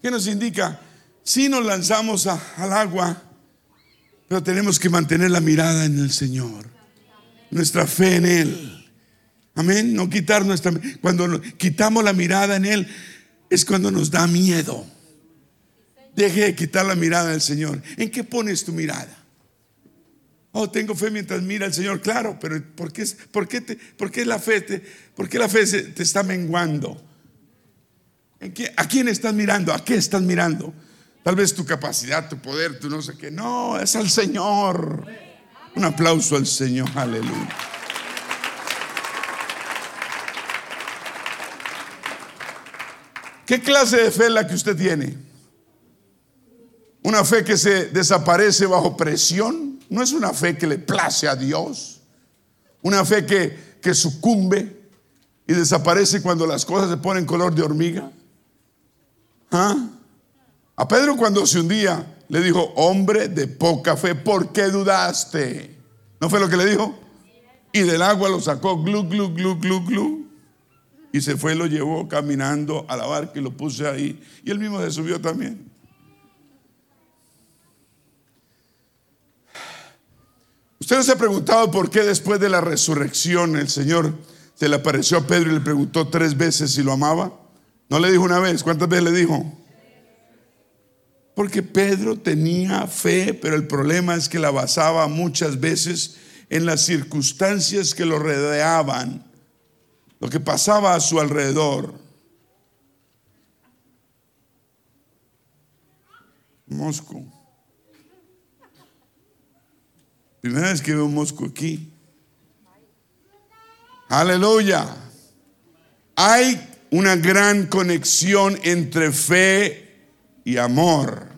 ¿Qué nos indica? Si nos lanzamos al agua, pero tenemos que mantener la mirada en el Señor, nuestra fe en Él. Amén. No quitar nuestra. Cuando quitamos la mirada en Él, es cuando nos da miedo. Deje de quitar la mirada del Señor. ¿En qué pones tu mirada? Oh, tengo fe mientras mira al Señor. Claro, pero ¿por qué, por qué, te, por qué la fe, te, por qué la fe te está menguando? ¿A quién estás mirando? ¿A qué estás mirando? Tal vez tu capacidad, tu poder, tu no sé qué. No, es al Señor. Un aplauso al Señor. Aleluya. ¿Qué clase de fe es la que usted tiene? Una fe que se desaparece bajo presión. No es una fe que le place a Dios. Una fe que, que sucumbe y desaparece cuando las cosas se ponen color de hormiga. ¿Ah? A Pedro cuando se hundía le dijo, hombre de poca fe, ¿por qué dudaste? ¿No fue lo que le dijo? Y del agua lo sacó, glu, glu, glu, glu, glu. Y se fue, lo llevó caminando a la barca y lo puse ahí. Y él mismo se subió también. Usted se ha preguntado por qué después de la resurrección el Señor se le apareció a Pedro y le preguntó tres veces si lo amaba. No le dijo una vez, ¿cuántas veces le dijo? Porque Pedro tenía fe, pero el problema es que la basaba muchas veces en las circunstancias que lo rodeaban, lo que pasaba a su alrededor. Mosco. Primera vez que veo un mosco aquí. Aleluya. Hay una gran conexión entre fe y amor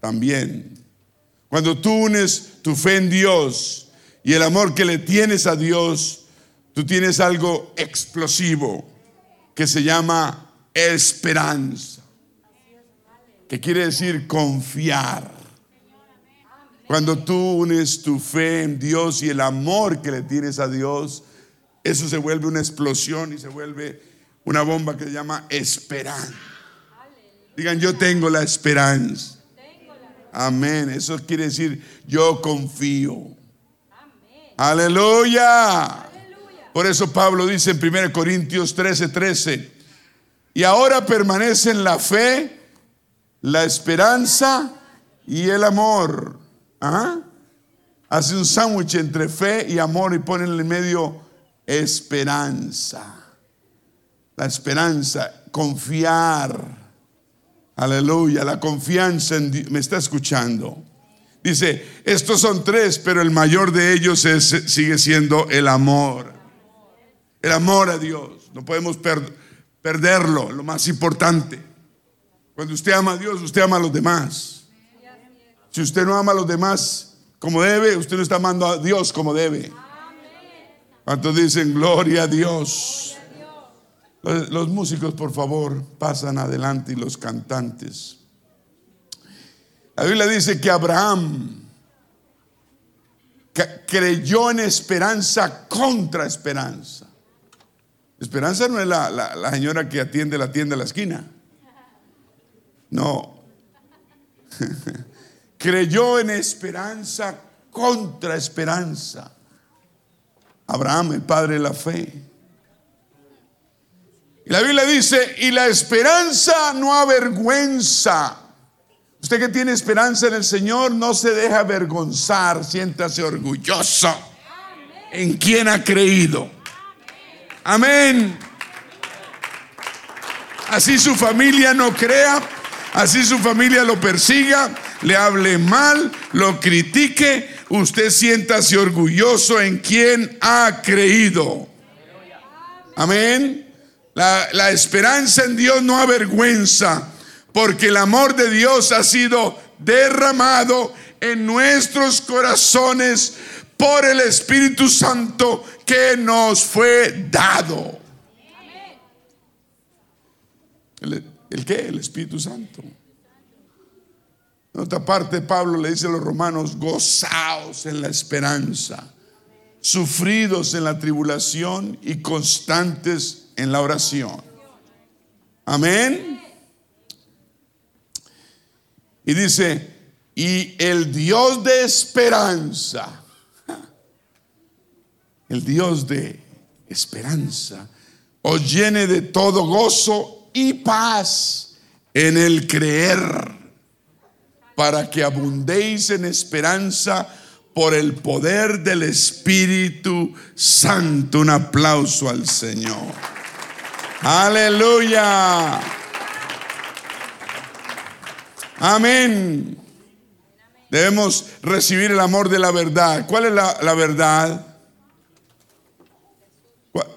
también. Cuando tú unes tu fe en Dios y el amor que le tienes a Dios, tú tienes algo explosivo que se llama esperanza, que quiere decir confiar. Cuando tú unes tu fe en Dios y el amor que le tienes a Dios, eso se vuelve una explosión y se vuelve una bomba que se llama esperanza. Digan, yo tengo la esperanza. Amén. Eso quiere decir, yo confío. Aleluya. Por eso Pablo dice en 1 Corintios 13, 13, y ahora permanecen la fe, la esperanza y el amor. Hace un sándwich entre fe y amor y pone en el medio esperanza la esperanza, confiar. Aleluya, la confianza en Dios. ¿Me está escuchando? Dice, estos son tres, pero el mayor de ellos sigue siendo el amor. El amor a Dios. No podemos perderlo, lo más importante. Cuando usted ama a Dios, usted ama a los demás. Si usted no ama a los demás como debe, usted no está amando a Dios como debe. ¿Cuántos dicen gloria a Dios? Los músicos, por favor, pasan adelante y los cantantes. La Biblia dice que Abraham creyó en esperanza contra esperanza. Esperanza no es la, la, señora que atiende la tienda a la esquina. No. (laughs) creyó en esperanza contra esperanza. Abraham, el padre de la fe. Y la Biblia dice, y la esperanza no avergüenza. Usted que tiene esperanza en el Señor no se deja avergonzar, siéntase orgulloso en quien ha creído. Amén. Así su familia no crea, así su familia lo persiga, le hable mal, lo critique, usted siéntase orgulloso en quien ha creído. Amén. La, esperanza en Dios no avergüenza, porque el amor de Dios ha sido derramado en nuestros corazones por el Espíritu Santo que nos fue dado. ¿El, ¿El, qué? El Espíritu Santo. En otra parte, Pablo le dice a los romanos, gozaos en la esperanza, sufridos en la tribulación y constantes en la oración. Amén. Y dice, y el Dios de esperanza, el Dios de esperanza os llene de todo gozo y paz en el creer, para que abundéis en esperanza por el poder del Espíritu Santo. Un aplauso al Señor. Aleluya. Amén. Debemos recibir el amor de la verdad. ¿Cuál es la, la verdad?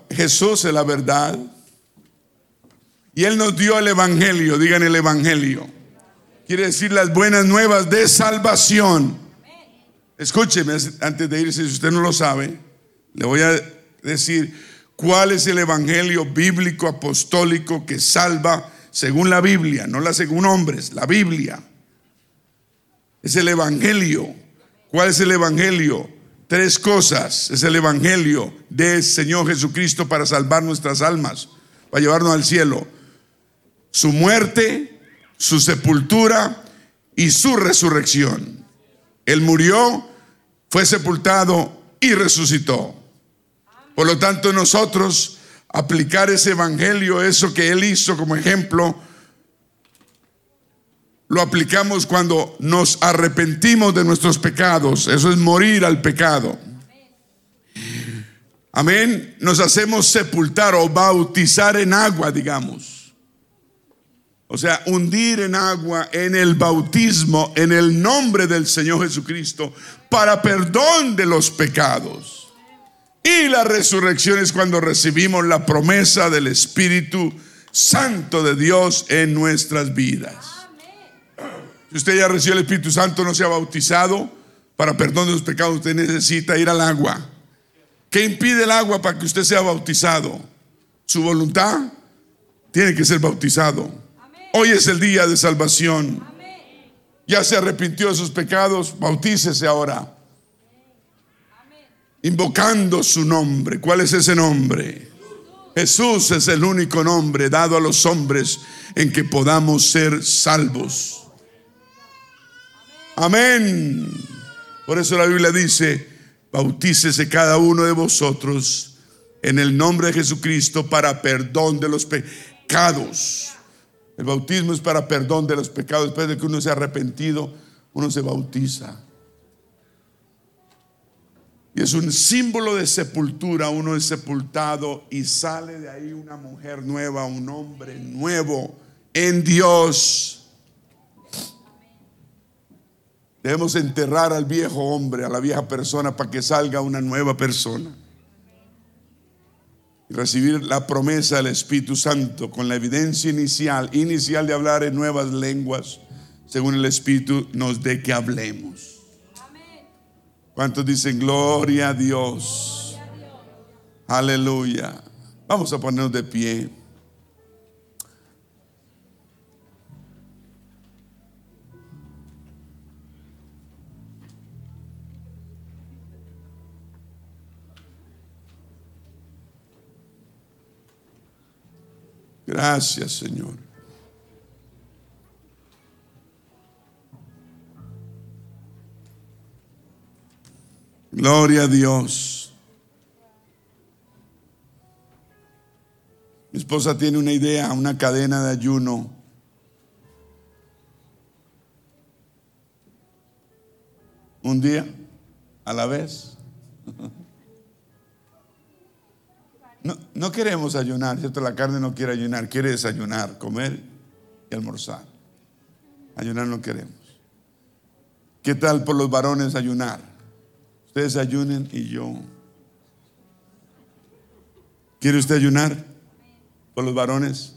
Jesús es la verdad. Y Él nos dio el Evangelio, digan el Evangelio. Quiere decir las buenas nuevas de salvación. Escúcheme antes de irse, si usted no lo sabe, le voy a decir cuál es el Evangelio bíblico apostólico que salva según la Biblia, no la según hombres, la Biblia. Es el Evangelio. ¿Cuál es el Evangelio? Tres cosas es el Evangelio del Señor Jesucristo para salvar nuestras almas, para llevarnos al cielo. Su muerte, su sepultura y su resurrección. Él murió, fue sepultado y resucitó. Por lo tanto, nosotros aplicar ese Evangelio, eso que Él hizo como ejemplo, lo aplicamos cuando nos arrepentimos de nuestros pecados. Eso es morir al pecado. Amén. Nos hacemos sepultar o bautizar en agua, digamos. O sea, hundir en agua en el bautismo, en el nombre del Señor Jesucristo, para perdón de los pecados. Y la resurrección es cuando recibimos la promesa del Espíritu Santo de Dios en nuestras vidas. Si usted ya recibió el Espíritu Santo, no se ha bautizado para perdón de los pecados, usted necesita ir al agua. ¿Qué impide el agua para que usted sea bautizado? Su voluntad tiene que ser bautizado. Hoy es el día de salvación. Ya se arrepintió de sus pecados, bautícese ahora. Invocando su nombre. ¿Cuál es ese nombre? Jesús es el único nombre dado a los hombres en que podamos ser salvos. Amén. Por eso la Biblia dice, bautícese cada uno de vosotros en el nombre de Jesucristo para perdón de los pecados. El bautismo es para perdón de los pecados. Después de que uno se arrepentido, uno se bautiza. Y es un símbolo de sepultura. Uno es sepultado y sale de ahí una mujer nueva, un hombre nuevo en Dios. Debemos enterrar al viejo hombre, a la vieja persona, para que salga una nueva persona. Y recibir la promesa del Espíritu Santo con la evidencia inicial, inicial de hablar en nuevas lenguas, según el Espíritu nos dé que hablemos. ¿Cuántos dicen gloria a Dios? Aleluya. Vamos a ponernos de pie. Gracias, Señor. Gloria a Dios. Mi esposa tiene una idea, una cadena de ayuno. Un día a la vez. (laughs) No, queremos ayunar, ¿cierto? La carne no quiere ayunar, quiere desayunar, comer y almorzar. Ayunar no queremos. ¿Qué tal por los varones ayunar? Ustedes ayunen y yo. ¿Quiere usted ayunar por los varones?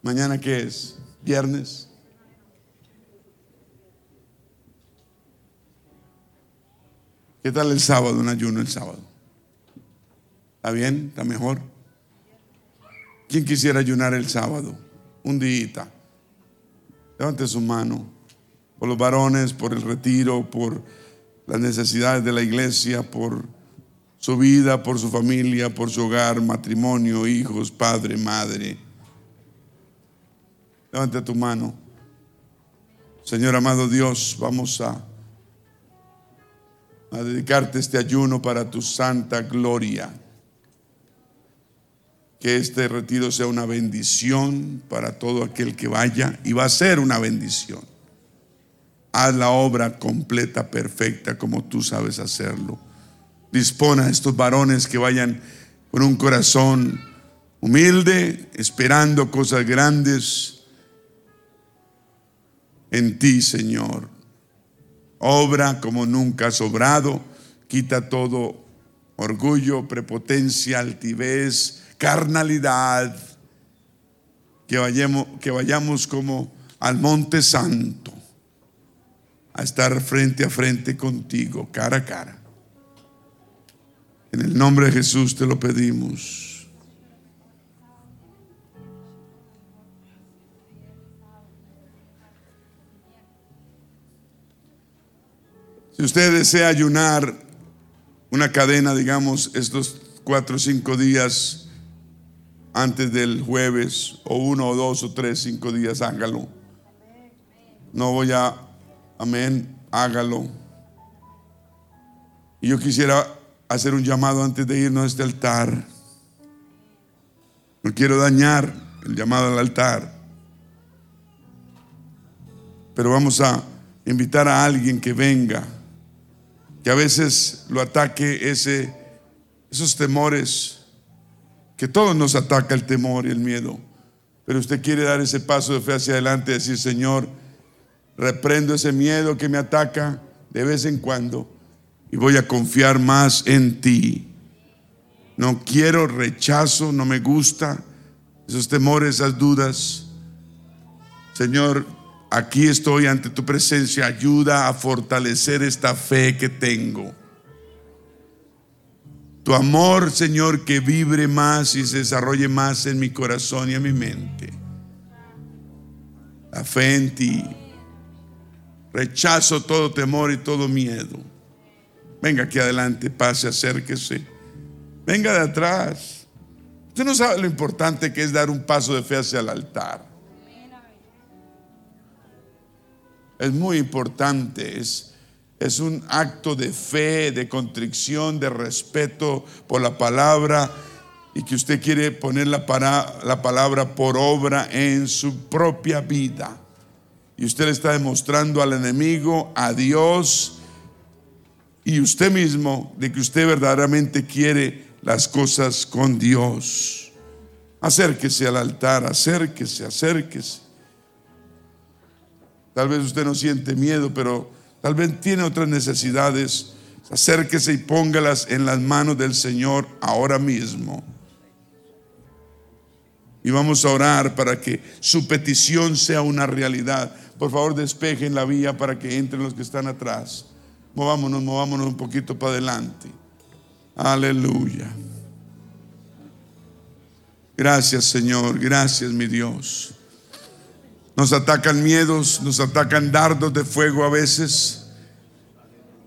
¿Mañana qué es? ¿Viernes? ¿Qué tal el sábado, un ayuno el sábado? ¿Está bien? ¿Está mejor? ¿Quién quisiera ayunar el sábado? Un día. Levante su mano. Por los varones, por el retiro, por las necesidades de la iglesia, por su vida, por su familia, por su hogar, matrimonio, hijos, padre, madre. Levante tu mano. Señor amado Dios, vamos a a dedicarte este ayuno para tu santa gloria. Que este retiro sea una bendición para todo aquel que vaya y va a ser una bendición. Haz la obra completa, perfecta, como tú sabes hacerlo. Dispona a estos varones que vayan con un corazón humilde, esperando cosas grandes en ti, Señor. Obra como nunca has obrado, quita todo orgullo, prepotencia, altivez, carnalidad, que vayamos, que vayamos como al monte santo, a estar frente a frente contigo, cara a cara. En el nombre de Jesús te lo pedimos. Si usted desea ayunar una cadena, digamos, estos cuatro o cinco días antes del jueves, o uno o dos o tres, cinco días, hágalo. No voy a, amén, hágalo. Y yo quisiera hacer un llamado antes de irnos a este altar. No quiero dañar el llamado al altar. Pero vamos a invitar a alguien que venga que a veces lo ataque ese, esos temores, que todos nos ataca el temor y el miedo, pero usted quiere dar ese paso de fe hacia adelante y decir, Señor, reprendo ese miedo que me ataca de vez en cuando y voy a confiar más en ti. No quiero rechazo, no me gusta esos temores, esas dudas. Señor, aquí estoy ante tu presencia, ayuda a fortalecer esta fe que tengo. Tu amor, Señor, que vibre más y se desarrolle más en mi corazón y en mi mente. La fe en ti. Rechazo todo temor y todo miedo. Venga aquí adelante, pase, acérquese. Venga de atrás. Usted no sabe lo importante que es dar un paso de fe hacia el altar. Es muy importante, es, es un acto de fe, de contrición, de respeto por la palabra y que usted quiere poner la, la palabra por obra en su propia vida. Y usted le está demostrando al enemigo, a Dios y usted mismo de que usted verdaderamente quiere las cosas con Dios. Acérquese al altar, acérquese, acérquese. Tal vez usted no siente miedo, pero tal vez tiene otras necesidades. Acérquese y póngalas en las manos del Señor ahora mismo. Y vamos a orar para que su petición sea una realidad. Por favor, despejen la vía para que entren los que están atrás. Movámonos, movámonos un poquito para adelante. Aleluya. Gracias, Señor. Gracias, mi Dios. Nos atacan miedos, nos atacan dardos de fuego a veces.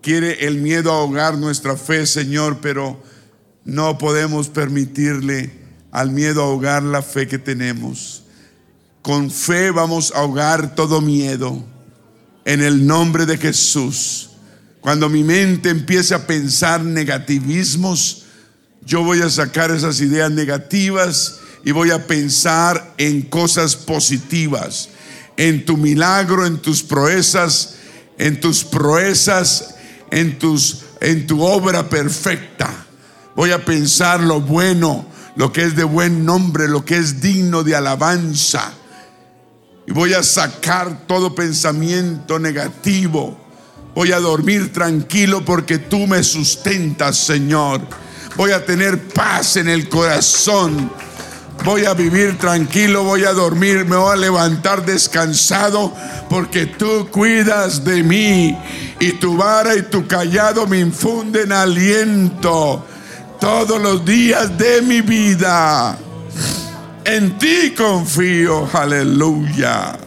Quiere el miedo ahogar nuestra fe, Señor, pero no podemos permitirle al miedo ahogar la fe que tenemos. Con fe vamos a ahogar todo miedo en el nombre de Jesús. Cuando mi mente empiece a pensar negativismos, yo voy a sacar esas ideas negativas y voy a pensar en cosas positivas en tu milagro, en tus proezas, en tus proezas, en, tus, en tu obra perfecta. Voy a pensar lo bueno, lo que es de buen nombre, lo que es digno de alabanza. Y voy a sacar todo pensamiento negativo. Voy a dormir tranquilo porque tú me sustentas, Señor. Voy a tener paz en el corazón voy a vivir tranquilo, voy a dormir, me voy a levantar descansado, porque tú cuidas de mí y tu vara y tu callado me infunden aliento todos los días de mi vida. En ti confío, aleluya.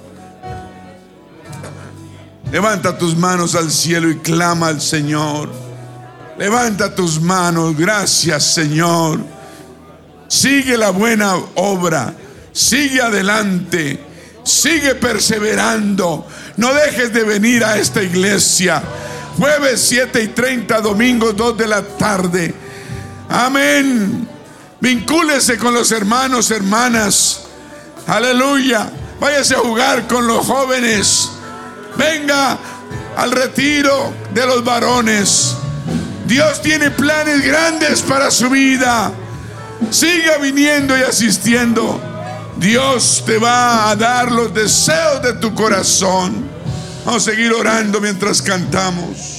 Levanta tus manos al cielo y clama al Señor. Levanta tus manos, gracias Señor. Sigue la buena obra. Sigue adelante. Sigue perseverando. No dejes de venir a esta iglesia. Jueves 7 y 30, domingo 2 de la tarde. Amén. Vincúlese con los hermanos, hermanas. Aleluya. Váyase a jugar con los jóvenes. Venga al retiro de los varones. Dios tiene planes grandes para su vida. Siga viniendo y asistiendo. Dios te va a dar los deseos de tu corazón. Vamos a seguir orando mientras cantamos.